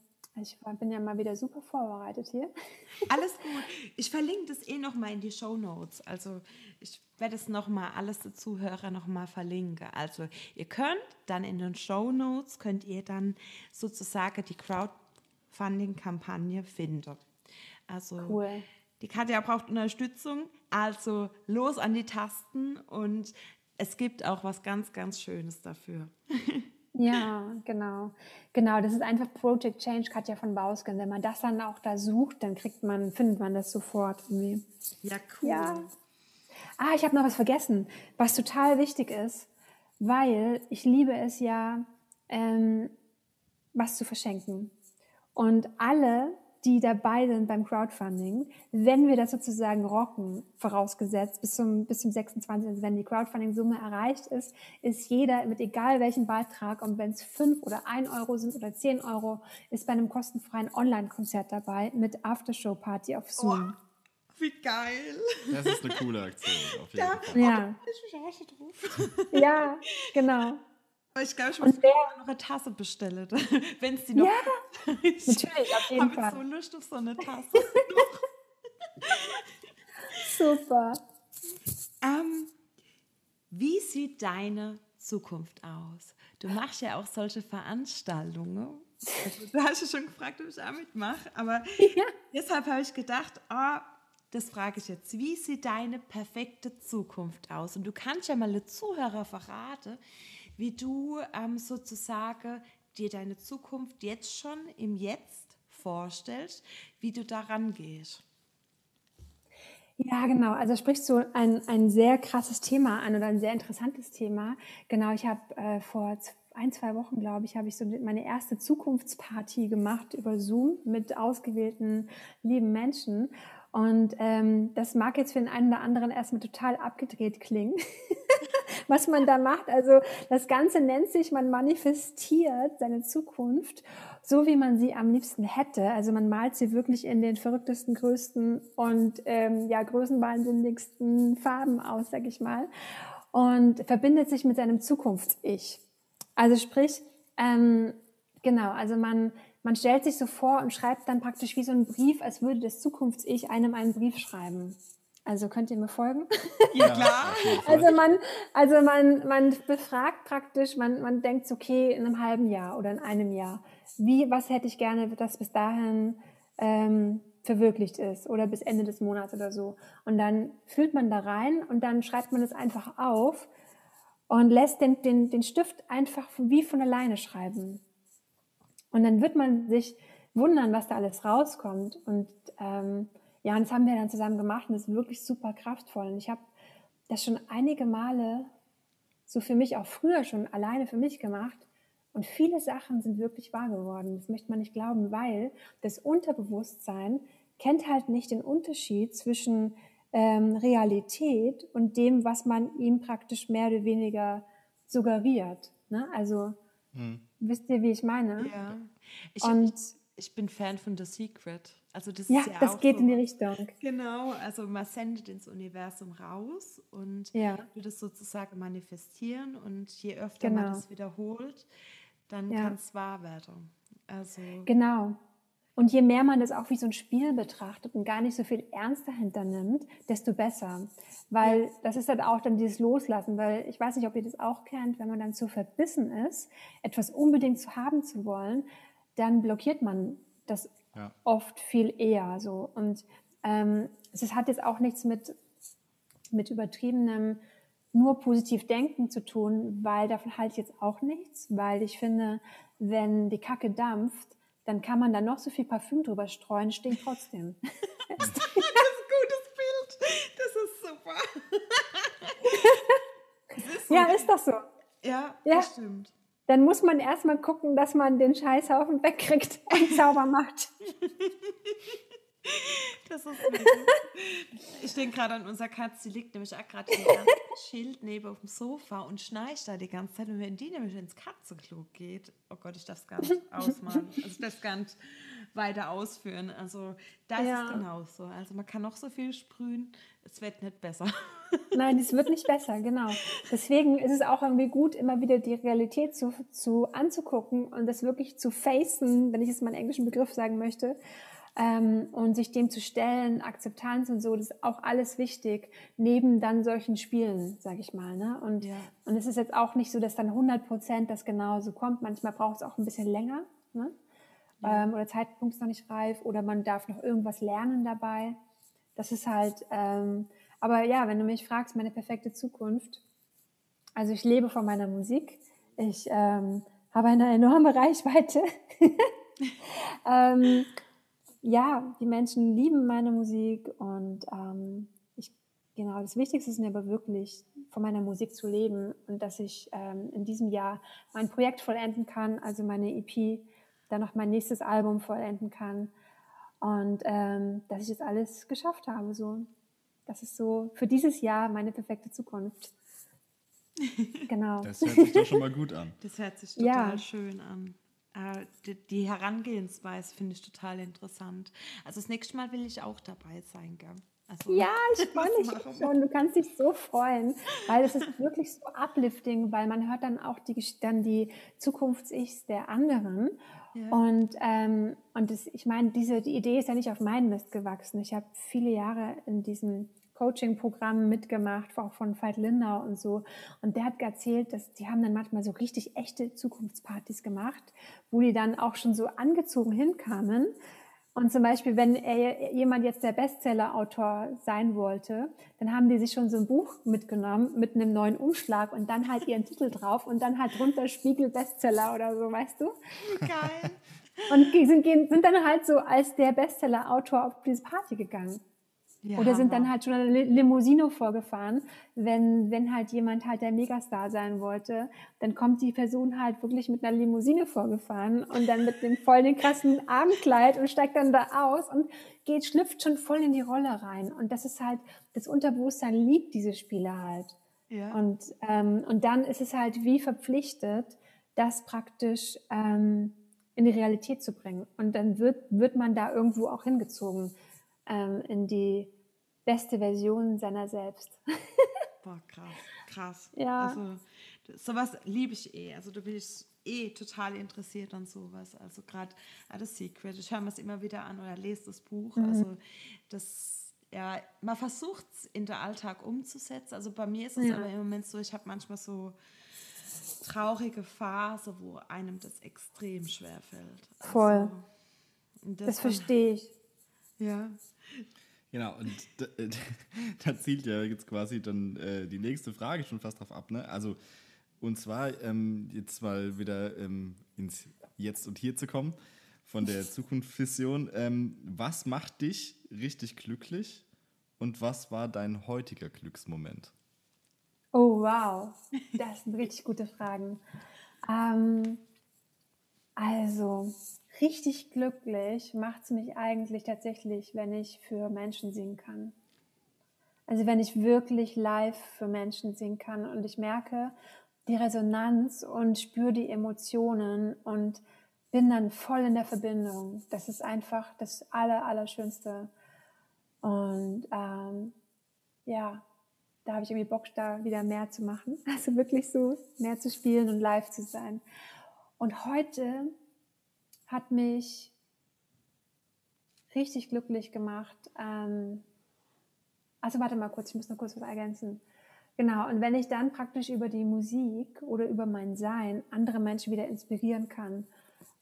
ich bin ja mal wieder super vorbereitet hier. Alles gut. Ich verlinke das eh nochmal in die Show Notes. Also ich werde es nochmal alles der Zuhörer nochmal verlinken. Also ihr könnt dann in den Show Notes, könnt ihr dann sozusagen die Crowdfunding-Kampagne finden. Also Cool. die Katja braucht Unterstützung. Also los an die Tasten und es gibt auch was ganz, ganz Schönes dafür. Ja, genau. Genau, das ist einfach Project Change Katja von Bausken. Wenn man das dann auch da sucht, dann kriegt man, findet man das sofort irgendwie. Ja, cool. Ja. Ah, ich habe noch was vergessen, was total wichtig ist, weil ich liebe es ja, ähm, was zu verschenken. Und alle, die dabei sind beim Crowdfunding, wenn wir das sozusagen rocken, vorausgesetzt, bis zum, bis zum 26., also wenn die Crowdfunding-Summe erreicht ist, ist jeder mit egal welchem Beitrag, und wenn es 5 oder 1 Euro sind oder 10 Euro, ist bei einem kostenfreien Online-Konzert dabei mit Aftershow-Party auf Zoom. Wie geil. Das ist eine coole Aktion, auf jeden Fall. Ja, Ich mich auch schon drauf. ja, genau. Ich glaube, ich Und muss wer- noch eine Tasse bestellen, wenn es die noch Ja, natürlich, auf jeden habe Fall. so Lust auf so eine Tasse. Super. ähm, wie sieht deine Zukunft aus? Du machst ja auch solche Veranstaltungen. Also, du hast ja schon gefragt, ob ich auch mitmache, aber Ja. deshalb habe ich gedacht, ah, das frage ich jetzt. Wie sieht deine perfekte Zukunft aus? Und du kannst ja mal den Zuhörer verraten, wie du ähm, sozusagen dir deine Zukunft jetzt schon im Jetzt vorstellst, wie du daran gehst. Ja, genau. Also sprichst du ein, ein sehr krasses Thema an oder ein sehr interessantes Thema. Genau, ich habe äh, vor ein, zwei Wochen, glaube ich, habe ich so meine erste Zukunftsparty gemacht über Zoom mit ausgewählten lieben Menschen. Und ähm, das mag jetzt für den einen oder anderen erstmal total abgedreht klingen, was man da macht. Also das Ganze nennt sich, man manifestiert seine Zukunft so, wie man sie am liebsten hätte. Also man malt sie wirklich in den verrücktesten, größten und ähm, ja größenwahnsinnigsten Farben aus, sag ich mal, und verbindet sich mit seinem Zukunfts-Ich. Also sprich, ähm, genau, also man, man stellt sich so vor und schreibt dann praktisch wie so einen Brief, als würde das Zukunfts-Ich einem einen Brief schreiben. Also könnt ihr mir folgen? Ja, klar. Also man, also man, man befragt praktisch, man, man denkt, so, okay, in einem halben Jahr oder in einem Jahr, wie, was hätte ich gerne, dass bis dahin ähm, verwirklicht ist oder bis Ende des Monats oder so. Und dann fühlt man da rein und dann schreibt man es einfach auf und lässt den, den, den Stift einfach wie von alleine schreiben. Und dann wird man sich wundern, was da alles rauskommt. Und ähm, ja, und das haben wir dann zusammen gemacht und das ist wirklich super kraftvoll. Und ich habe das schon einige Male so für mich auch früher schon alleine für mich gemacht. Und viele Sachen sind wirklich wahr geworden. Das möchte man nicht glauben, weil das Unterbewusstsein kennt halt nicht den Unterschied zwischen ähm, Realität und dem, was man ihm praktisch mehr oder weniger suggeriert. Ne? Also wisst ihr, wie ich meine? Ja. Ich, Und ich bin Fan von The Secret. Also das ja, ist ja das geht so, in die Richtung. Genau, also man sendet ins Universum raus und Ja. du das sozusagen manifestieren und je öfter man Genau. das wiederholt, dann Ja. kann es wahr werden. Also Genau. Und je mehr man das auch wie so ein Spiel betrachtet und gar nicht so viel Ernst dahinter nimmt, desto besser. Weil das ist dann auch dann dieses Loslassen, weil ich weiß nicht, ob ihr das auch kennt, wenn man dann zu verbissen ist, etwas unbedingt zu haben zu wollen, dann blockiert man das Ja. oft viel eher so. Und ähm, es hat jetzt auch nichts mit, mit übertriebenem nur positiv denken zu tun, weil davon halte ich jetzt auch nichts, weil ich finde, wenn die Kacke dampft, dann kann man da noch so viel Parfüm drüber streuen, stinkt trotzdem. das ist ein gutes Bild. Das ist super. Das ist so. ja, ist doch so. ja, Ja. das stimmt. Dann muss man erstmal gucken, dass man den Scheißhaufen wegkriegt und sauber macht. Das ist. Ich denke gerade an unsere Katze, die liegt nämlich auch gerade ganz Schild neben auf dem Sofa und schnarcht da die ganze Zeit. Und wenn die nämlich ins Katzenklo geht, oh Gott, ich darf es gar nicht ausmalen. Also ich darf es gar nicht weiter ausführen. Also da ist Ja. es genauso. Also man kann noch so viel sprühen, es wird nicht besser. Nein, es wird nicht besser, genau. Deswegen ist es auch irgendwie gut, immer wieder die Realität zu, zu anzugucken und das wirklich zu facen, wenn ich jetzt mal einen englischen Begriff sagen möchte, ähm, und sich dem zu stellen, Akzeptanz und so, das ist auch alles wichtig, neben dann solchen Spielen, sage ich mal. Ne? Und, Ja. und es ist jetzt auch nicht so, dass dann 100 Prozent das genauso kommt. Manchmal braucht es auch ein bisschen länger. Ne? Ähm, oder Zeitpunkt ist noch nicht reif oder man darf noch irgendwas lernen dabei. Das ist halt, ähm, aber ja, wenn du mich fragst, meine perfekte Zukunft, also ich lebe von meiner Musik, ich ähm, habe eine enorme Reichweite. ähm, ja, die Menschen lieben meine Musik und ähm, ich, genau, das Wichtigste ist mir aber wirklich, von meiner Musik zu leben und dass ich ähm, in diesem Jahr mein Projekt vollenden kann, also meine EP, dann noch mein nächstes Album vollenden kann und ähm, dass ich das alles geschafft habe. So, das ist so für dieses Jahr meine perfekte Zukunft. Genau. Das hört sich doch schon mal gut an. Das hört sich Ja. total schön an. Äh, die, Herangehensweise finde ich total interessant. Also das nächste Mal will ich auch dabei sein, gell? Also, Ja, ich freue mich schon. Du kannst dich so freuen, weil es ist wirklich so uplifting, weil man hört dann auch die, dann die Zukunfts-Ichs der anderen. Ja. Und, ähm, und das, ich meine, diese die Idee ist ja nicht auf meinen Mist gewachsen. Ich habe viele Jahre in diesem Coaching-Programm mitgemacht, auch von Veit Lindau und so. Und der hat erzählt, dass die haben dann manchmal so richtig echte Zukunftspartys gemacht, wo die dann auch schon so angezogen hinkamen. Und zum Beispiel, wenn er, jemand jetzt der Bestseller-Autor sein wollte, dann haben die sich schon so ein Buch mitgenommen mit einem neuen Umschlag und dann halt ihren Titel drauf und dann halt drunter Spiegel Bestseller oder so, weißt du? Geil. Und sind, sind dann halt so als der Bestseller-Autor auf diese Party gegangen. Ja, Oder sind dann halt schon eine Li- Limousine vorgefahren, wenn, wenn halt jemand halt der Megastar sein wollte, dann kommt die Person halt wirklich mit einer Limousine vorgefahren und dann mit dem voll den krassen Abendkleid und steigt dann da aus und geht, schlüpft schon voll in die Rolle rein. Und das ist halt, das Unterbewusstsein liebt diese Spiele halt. Ja. Und, ähm, und dann ist es halt wie verpflichtet, das praktisch ähm, in die Realität zu bringen. Und dann wird, wird man da irgendwo auch hingezogen ähm, in die beste Version seiner selbst. Boah, krass, krass. Ja. Also, das- sowas liebe ich eh. Also, du bist eh total interessiert an sowas. Also, gerade The Secret. Ich höre mir es immer wieder an oder lese das Buch. Mhm. Also, das, ja, man versucht es in den Alltag umzusetzen. Also, bei mir ist es Ja. aber im Moment so, ich habe manchmal so traurige Phase, wo einem das extrem schwer fällt. Also, Voll. Das dann- verstehe ich. Ja. Genau, und da, äh, da zielt ja jetzt quasi dann äh, die nächste Frage schon fast drauf ab. Ne? Also, und zwar ähm, jetzt mal wieder ähm, ins Jetzt und Hier zu kommen von der Zukunftsvision. Ähm, was macht dich richtig glücklich und was war dein heutiger Glücksmoment? Oh, wow. Das sind richtig gute Fragen. Ähm, also, richtig glücklich macht es mich eigentlich tatsächlich, wenn ich für Menschen singen kann. Also wenn ich wirklich live für Menschen singen kann und ich merke die Resonanz und spüre die Emotionen und bin dann voll in der Verbindung. Das ist einfach das Aller, Allerschönste. Und ähm, ja, da habe ich irgendwie Bock, da wieder mehr zu machen. Also wirklich so mehr zu spielen und live zu sein. Und heute hat mich richtig glücklich gemacht. Ähm, also warte mal kurz, ich muss noch kurz was ergänzen. Genau, und wenn ich dann praktisch über die Musik oder über mein Sein andere Menschen wieder inspirieren kann,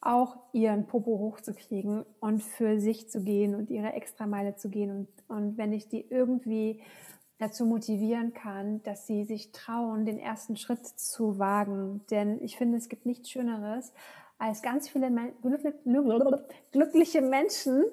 auch ihren Popo hochzukriegen und für sich zu gehen und ihre Extrameile zu gehen und, und wenn ich die irgendwie dazu motivieren kann, dass sie sich trauen, den ersten Schritt zu wagen. Denn ich finde, es gibt nichts Schöneres, als ganz viele glückliche Menschen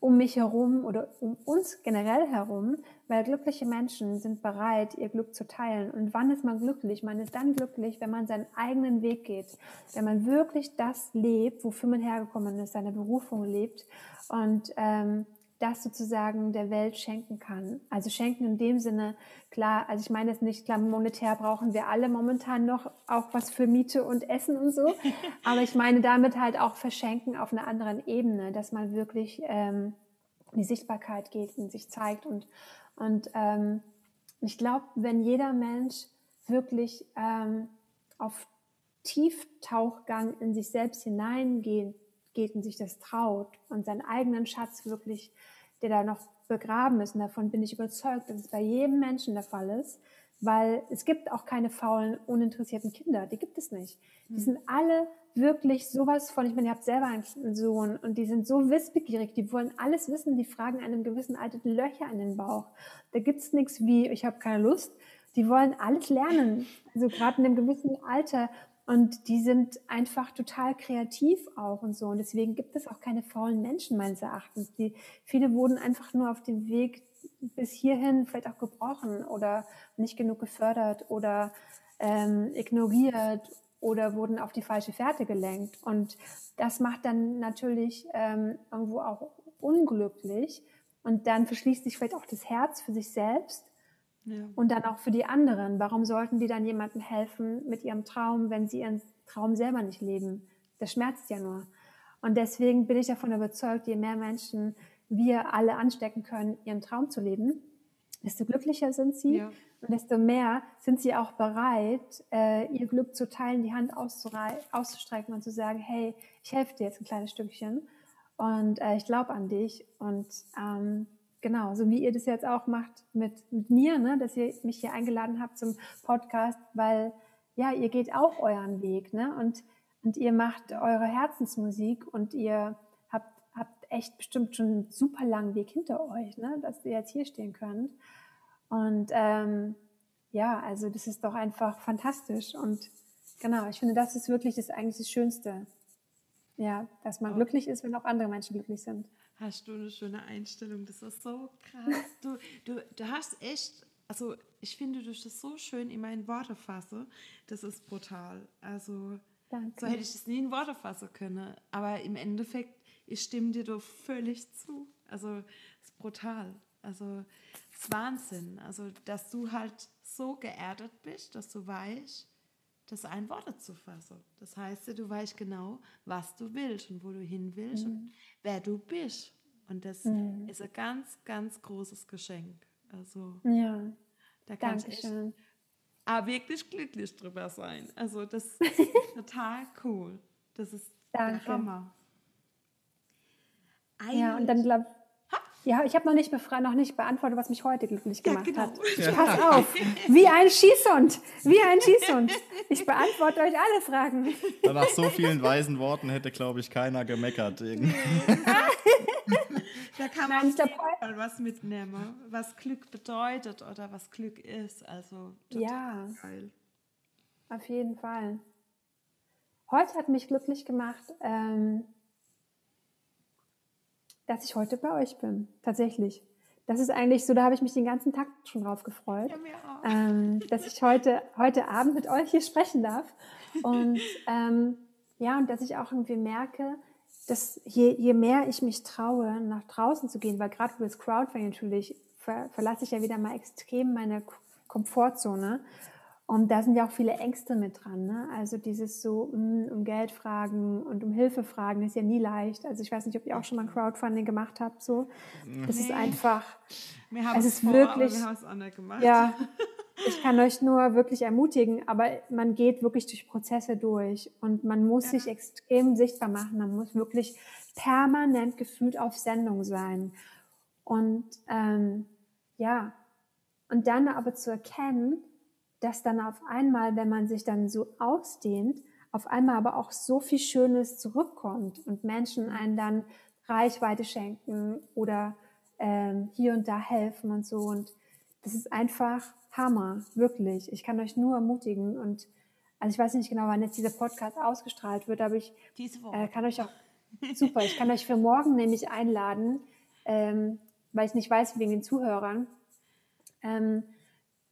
um mich herum oder um uns generell herum, weil glückliche Menschen sind bereit, ihr Glück zu teilen. Und wann ist man glücklich? Man ist dann glücklich, wenn man seinen eigenen Weg geht, wenn man wirklich das lebt, wofür man hergekommen ist, seine Berufung lebt und ähm, das sozusagen der Welt schenken kann. Also schenken in dem Sinne, klar, also ich meine es nicht, klar, monetär brauchen wir alle momentan noch auch was für Miete und Essen und so, aber ich meine damit halt auch verschenken auf einer anderen Ebene, dass man wirklich ähm, in die Sichtbarkeit geht und sich zeigt und, und ähm, ich glaube, wenn jeder Mensch wirklich ähm, auf Tieftauchgang in sich selbst hineingeht, geht und sich das traut und seinen eigenen Schatz wirklich, der da noch begraben ist, und davon bin ich überzeugt, dass es bei jedem Menschen der Fall ist, weil es gibt auch keine faulen, uninteressierten Kinder, die gibt es nicht. Die hm. sind alle wirklich sowas von, ich meine, ihr habt selber einen Sohn und die sind so wissbegierig, die wollen alles wissen, die fragen einem gewissen Alter Löcher in den Bauch. Da gibt's nichts wie, ich habe keine Lust. Die wollen alles lernen. Also gerade in einem gewissen Alter. Und die sind einfach total kreativ auch und so. Und deswegen gibt es auch keine faulen Menschen meines Erachtens. Die, viele wurden einfach nur auf dem Weg bis hierhin vielleicht auch gebrochen oder nicht genug gefördert oder ähm, ignoriert oder wurden auf die falsche Fährte gelenkt. Und das macht dann natürlich ähm, irgendwo auch unglücklich. Und dann verschließt sich vielleicht auch das Herz für sich selbst ja. Und dann auch für die anderen. Warum sollten die dann jemandem helfen mit ihrem Traum, wenn sie ihren Traum selber nicht leben? Das schmerzt ja nur. Und deswegen bin ich davon überzeugt, je mehr Menschen wir alle anstecken können, ihren Traum zu leben, desto glücklicher sind sie ja. und desto mehr sind sie auch bereit, äh, ihr Glück zu teilen, die Hand auszustrecken und zu sagen, hey, ich helfe dir jetzt ein kleines Stückchen und äh, ich glaube an dich und ähm, Genau, so wie ihr das jetzt auch macht mit, mit mir, ne, dass ihr mich hier eingeladen habt zum Podcast, weil ja, ihr geht auch euren Weg, ne? Und, und ihr macht eure Herzensmusik und ihr habt, habt echt bestimmt schon einen super langen Weg hinter euch, ne? Dass ihr jetzt hier stehen könnt. Und ähm, ja, also das ist doch einfach fantastisch. Und genau, ich finde, das ist wirklich das eigentlich das Schönste. Ja, dass man glücklich ist, wenn auch andere Menschen glücklich sind hast du eine schöne Einstellung. Das ist so krass. Du, du, du hast echt, also ich finde, du das so schön in meinen Worte fasse. Das ist brutal. Also Danke. so hätte ich es nie in Worte fassen können. Aber im Endeffekt, ich stimme dir doch völlig zu. Also es ist brutal. Also es ist Wahnsinn. Also dass du halt so geerdet bist, dass du weißt, das ein Worte zu fassen. Das heißt, du weißt genau, was du willst und wo du hin willst mhm. und wer du bist. Und das mhm. ist ein ganz, ganz großes Geschenk. Also ja. da kann Dankeschön. ich aber wirklich glücklich drüber sein. Also das ist total cool. Das ist Danke. der Hammer. Eigentlich ja, und dann glaube ja, ich habe noch nicht noch nicht beantwortet, was mich heute glücklich gemacht ja, genau. hat. Ich ja. pass auf, wie ein Schießhund, wie ein Schießhund. Ich beantworte euch alle Fragen. Nach so vielen weisen Worten hätte, glaube ich, keiner gemeckert. da kann man Nein, glaub, was mitnehmen, was Glück bedeutet oder was Glück ist. Also ja, geil. Auf jeden Fall. Heute hat mich glücklich gemacht. Ähm, dass ich heute bei euch bin. Tatsächlich. das ist eigentlich so, da habe ich mich den ganzen Tag schon drauf gefreut, ähm, dass ich heute, heute Abend mit euch hier sprechen darf. Und ähm, ja, und dass ich auch irgendwie merke, dass je, je mehr ich mich traue, nach draußen zu gehen, weil gerade über das Crowdfunding natürlich ver, verlasse ich ja wieder mal extrem meine Komfortzone. Und da sind ja auch viele Ängste mit dran. Ne? Also dieses so mh, um Geld fragen und um Hilfe fragen ist ja nie leicht. Also ich weiß nicht, ob ihr auch schon mal ein Crowdfunding gemacht habt. So, das nee. ist einfach. Wir haben es ist vor, wirklich. wir haben es anders gemacht. Ja, ich kann euch nur wirklich ermutigen, aber man geht wirklich durch Prozesse durch und man muss ja. sich extrem sichtbar machen. Man muss wirklich permanent gefühlt auf Sendung sein. Und ähm, ja, und dann aber zu erkennen, dass dann auf einmal, wenn man sich dann so ausdehnt, auf einmal aber auch so viel Schönes zurückkommt und Menschen einen dann Reichweite schenken oder ähm, hier und da helfen und so. Und das ist einfach Hammer, wirklich. Ich kann euch nur ermutigen und also ich weiß nicht genau, wann jetzt dieser Podcast ausgestrahlt wird, aber ich äh, kann euch auch super, ich kann euch für morgen nämlich einladen, ähm, weil ich nicht weiß wegen den Zuhörern. Ähm,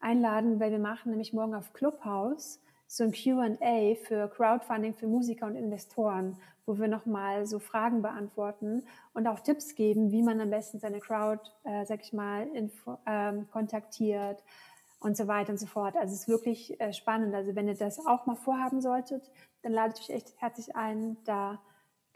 einladen, weil wir machen nämlich morgen auf Clubhouse so ein Q&A für Crowdfunding für Musiker und Investoren, wo wir nochmal so Fragen beantworten und auch Tipps geben, wie man am besten seine Crowd, äh, sag ich mal, info, ähm, kontaktiert und so weiter und so fort. Also es ist wirklich äh, spannend. Also wenn ihr das auch mal vorhaben solltet, dann lade ich euch echt herzlich ein, da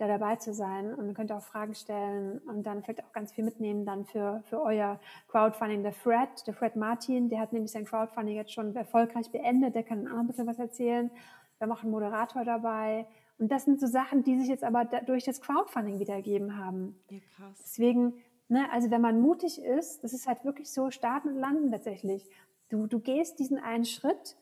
da dabei zu sein. Und könnt auch Fragen stellen und dann vielleicht auch ganz viel mitnehmen dann für, für euer Crowdfunding. Der Fred, der Fred Martin, der hat nämlich sein Crowdfunding jetzt schon erfolgreich beendet. Der kann auch ein bisschen was erzählen. Wir haben auch einen Moderator dabei. Und das sind so Sachen, die sich jetzt aber durch das Crowdfunding wieder ergeben haben. Ja, krass. Deswegen, ne, also wenn man mutig ist, das ist halt wirklich so starten und landen tatsächlich. Du, du gehst diesen einen Schritt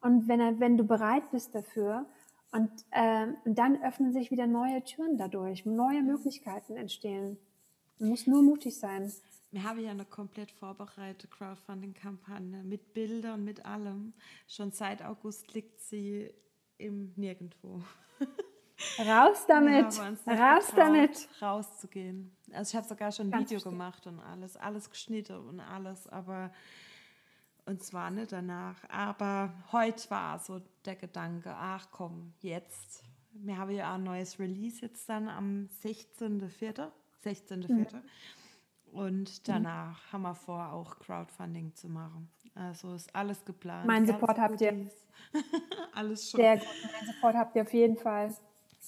und wenn, wenn du bereit bist dafür, und, ähm, und dann öffnen sich wieder neue Türen dadurch, neue Möglichkeiten entstehen. Man muss nur mutig sein. Wir haben ja eine komplett vorbereitete Crowdfunding-Kampagne mit Bildern, mit allem. Schon seit August liegt sie im Nirgendwo. Raus damit! Raus damit! Rauszugehen. Also ich habe sogar schon ein Video bestimmt. gemacht und alles, alles geschnitten und alles, aber und zwar nicht danach. Aber heute war so der Gedanke, ach komm, jetzt. Wir haben ja ein neues Release jetzt dann am 16.04. 16.04. Mhm. Und danach mhm. haben wir vor, auch Crowdfunding zu machen. Also ist alles geplant. Mein Support habt ihr. alles schon. Sehr gut. Mein Support habt ihr auf jeden Fall.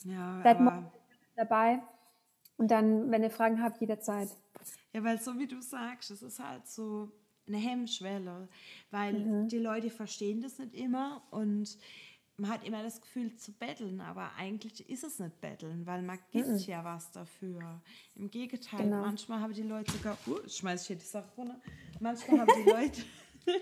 Ja, Seid morgen dabei. Und dann, wenn ihr Fragen habt, jederzeit. Ja, weil so wie du sagst, es ist halt so, eine Hemmschwelle, weil mhm. die Leute verstehen das nicht immer und man hat immer das Gefühl zu betteln, aber eigentlich ist es nicht betteln, weil man gibt mhm. ja was dafür. Im Gegenteil, genau. manchmal haben die Leute sogar, uh, schmeiß ich hier die Sache runter, manchmal haben die Leute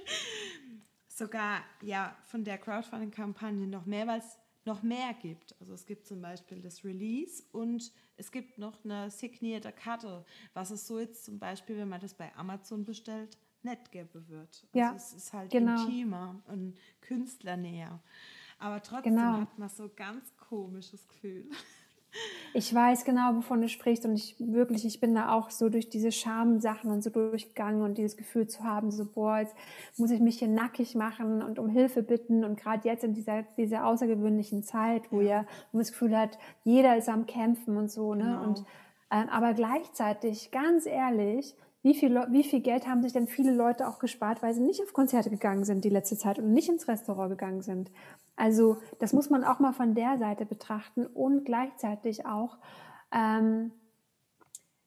sogar ja von der Crowdfunding-Kampagne noch mehr, weil es noch mehr gibt. Also es gibt zum Beispiel das Release und es gibt noch eine signierte Karte, was es so jetzt zum Beispiel, wenn man das bei Amazon bestellt, nicht geben wird. Also ja, es ist halt genau. intimer und künstlernäher. Aber trotzdem genau. hat man so ganz komisches Gefühl. Ich weiß genau, wovon du sprichst und ich wirklich, ich bin da auch so durch diese Schamsachen und so durchgegangen und dieses Gefühl zu haben, so boah, jetzt muss ich mich hier nackig machen und um Hilfe bitten und gerade jetzt in dieser, dieser außergewöhnlichen Zeit, wo ja man das Gefühl hat, jeder ist am Kämpfen und so, ne? Genau. Und äh, aber gleichzeitig, ganz ehrlich, wie viel, wie viel Geld haben sich denn viele Leute auch gespart, weil sie nicht auf Konzerte gegangen sind die letzte Zeit und nicht ins Restaurant gegangen sind. Also das muss man auch mal von der Seite betrachten und gleichzeitig auch, ähm,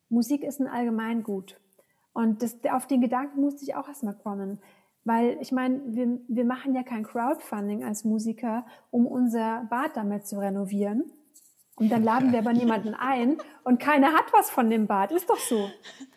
Musik ist ein Allgemeingut. Und das, auf den Gedanken musste ich auch erstmal kommen. Weil ich meine, wir, wir machen ja kein Crowdfunding als Musiker, um unser Bad damit zu renovieren, und dann laden wir aber niemanden ein und keiner hat was von dem Bad. Ist doch so.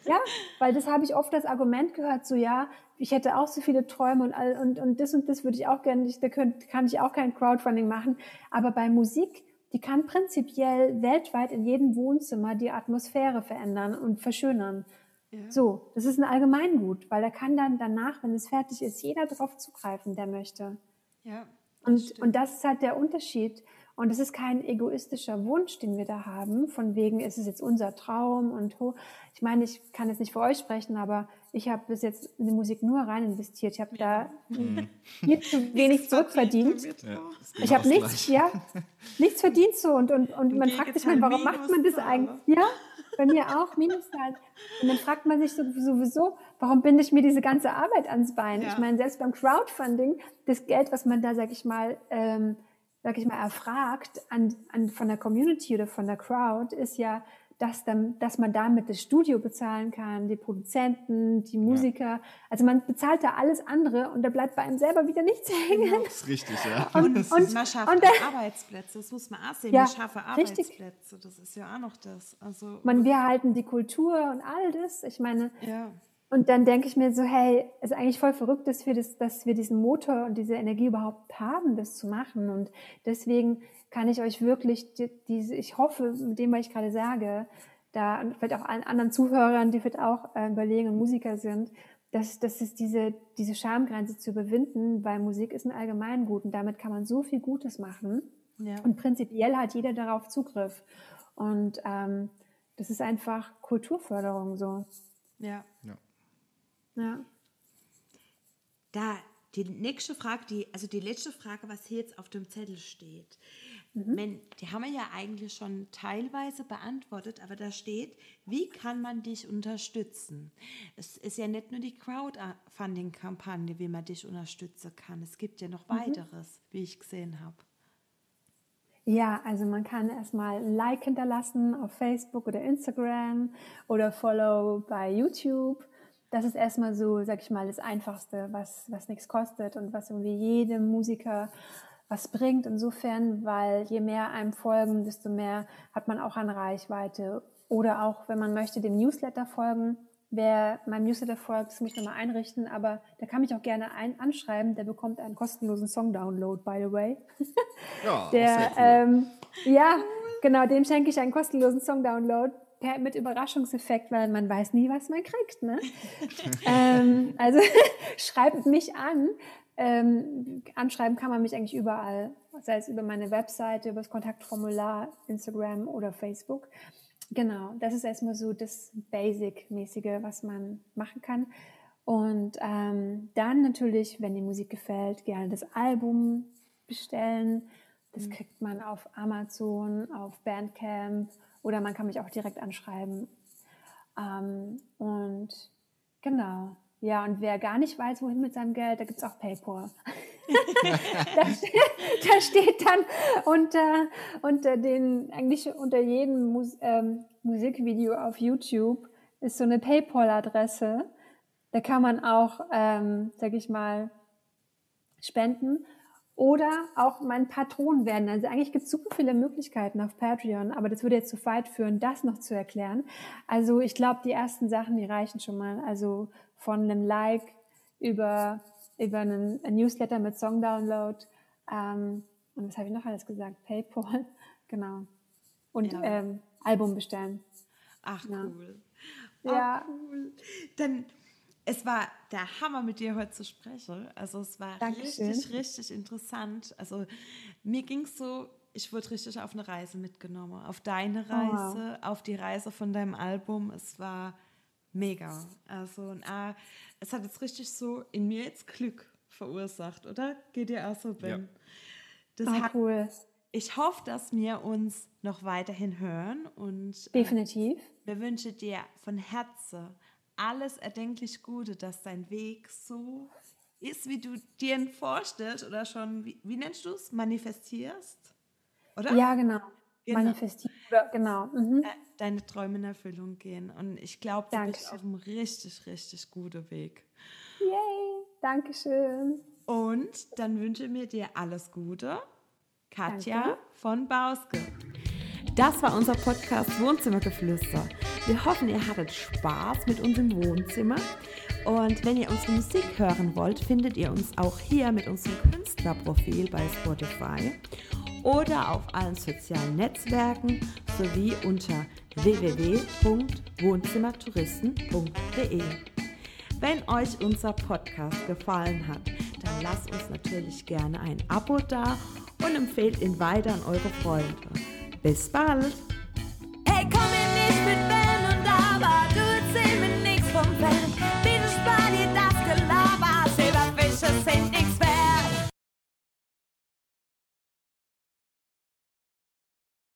Ja, weil das habe ich oft als Argument gehört, so ja, ich hätte auch so viele Träume und, all, und, und das und das würde ich auch gerne, ich, da könnt, kann ich auch kein Crowdfunding machen. Aber bei Musik, die kann prinzipiell weltweit in jedem Wohnzimmer die Atmosphäre verändern und verschönern. Ja. So, das ist ein Allgemeingut, weil da kann dann danach, wenn es fertig ist, jeder drauf zugreifen, der möchte. Ja. Und, und das ist halt der Unterschied Und es ist kein egoistischer Wunsch, den wir da haben, von wegen, ist es jetzt unser Traum und ho. Ich meine, ich kann jetzt nicht für euch sprechen, aber ich habe bis jetzt in die Musik nur rein investiert. Ich habe da viel zu wenig zurückverdient. Ja, Ich habe nichts, ja, nichts verdient so und, und, und man fragt sich mal, warum macht man das eigentlich? Ja, bei mir auch, Minuszahl. Und dann fragt man sich so- sowieso, warum binde ich mir diese ganze Arbeit ans Bein? Ja. Ich meine, selbst beim Crowdfunding, das Geld, was man da, sag ich mal, ähm, sag ich mal, erfragt an, an, von der Community oder von der Crowd, ist ja, dass, dann, dass man damit das Studio bezahlen kann, die Produzenten, die Musiker. Also man bezahlt da alles andere und da bleibt bei einem selber wieder nichts hängen. Das ist richtig, ja. Und, Das und, ist, Man schafft und Arbeitsplätze, das muss man auch sehen. Ja, wir schaffen richtig. Arbeitsplätze, das ist ja auch noch das. Also, man, wir halten die Kultur und all das. Ich meine, ja. Und dann denke ich mir so, hey, es ist eigentlich voll verrückt, dass wir, das, dass wir diesen Motor und diese Energie überhaupt haben, das zu machen. Und deswegen kann ich euch wirklich die, diese, ich hoffe, mit dem, was ich gerade sage, da und vielleicht auch allen anderen Zuhörern, die vielleicht auch äh, überlegen und Musiker sind, dass, dass es diese, diese Schamgrenze zu überwinden, weil Musik ist ein Allgemeingut und damit kann man so viel Gutes machen. Ja. Und prinzipiell hat jeder darauf Zugriff. Und ähm, das ist einfach Kulturförderung so. ja. ja. Ja. Da, die nächste Frage, die, also die letzte Frage, was hier jetzt auf dem Zettel steht, wenn, die haben wir ja eigentlich schon teilweise beantwortet, aber da steht, wie kann man dich unterstützen? Es ist ja nicht nur die Crowdfunding-Kampagne, wie man dich unterstützen kann. Es gibt ja noch weiteres, wie ich gesehen habe. Ja, also man kann erstmal Like hinterlassen auf Facebook oder Instagram oder Follow bei YouTube. Das ist erstmal so, sag ich mal, das Einfachste, was, was nichts kostet und was irgendwie jedem Musiker was bringt insofern, weil je mehr einem folgen, desto mehr hat man auch an Reichweite. Oder auch, wenn man möchte, dem Newsletter folgen. Wer meinem Newsletter folgt, das muss ich nochmal einrichten, aber der kann mich auch gerne ein anschreiben. Der bekommt einen kostenlosen Song-Download, by the way. ja Der, cool. ähm, ja, genau, dem schenke ich einen kostenlosen Song-Download mit Überraschungseffekt, weil man weiß nie, was man kriegt. Ne? ähm, also schreibt mich an. Ähm, anschreiben kann man mich eigentlich überall, sei es über meine Webseite, über das Kontaktformular, Instagram oder Facebook. Genau, das ist erstmal so das Basic-mäßige, was man machen kann. Und ähm, dann natürlich, wenn die Musik gefällt, gerne das Album bestellen. Das kriegt man auf Amazon, auf Bandcamp oder man kann mich auch direkt anschreiben. Ähm, und genau, ja, und wer gar nicht weiß, wohin mit seinem Geld, da gibt's auch PayPal. da, steht, da steht dann unter, unter den, eigentlich unter jedem Mus ähm, Musikvideo auf YouTube ist so eine PayPal-Adresse. Da kann man auch, ähm, sag ich mal, spenden oder auch mein Patron werden. Also eigentlich gibt es super viele Möglichkeiten auf Patreon, aber das würde jetzt zu weit führen, das noch zu erklären. Also ich glaube, die ersten Sachen, die reichen schon mal. Also von einem Like über, über einen, Newsletter mit Song-Download. Ähm, und was habe ich noch alles gesagt? PayPal, genau. Und Ja. ähm, Album bestellen. Ach, Ja. cool. Ja. Ach, cool. Dann, es war der Hammer, mit dir heute zu sprechen. Also es war Dankeschön. richtig, richtig interessant. Also mir ging es so, ich wurde richtig auf eine Reise mitgenommen. Auf deine Oh. Reise, auf die Reise von deinem Album. Es war mega. Also ah, es hat jetzt richtig so in mir jetzt Glück verursacht, oder? Geht dir auch so, Ben? Das Ah, hat, cool. ich hoffe, dass wir uns noch weiterhin hören und äh, Definitiv. wir wünschen dir von Herzen alles erdenklich Gute, dass dein Weg so ist, wie du dir ihn vorstellst oder schon, wie, wie nennst du es, manifestierst? Oder? Ja, genau. Genau. Manifestieren. Genau. Mhm. Äh, Deine Träume in Erfüllung gehen. Und ich glaube, du bist Dankeschön. auf einem richtig, richtig guten Weg. Yay. Dankeschön. Und dann wünsche mir dir alles Gute. Katja Danke. von Bauske. Das war unser Podcast Wohnzimmergeflüster. Wir hoffen, ihr hattet Spaß mit uns im Wohnzimmer. Und wenn ihr unsere Musik hören wollt, findet ihr uns auch hier mit unserem Künstlerprofil bei Spotify oder auf allen sozialen Netzwerken sowie unter www.wohnzimmertouristen.de. Wenn euch unser Podcast gefallen hat, dann lasst uns natürlich gerne ein Abo da und empfehlt ihn weiter an eure Freunde. Bis bald! Hey, komm mir nicht mit aber do it, mir nichts vom Fest.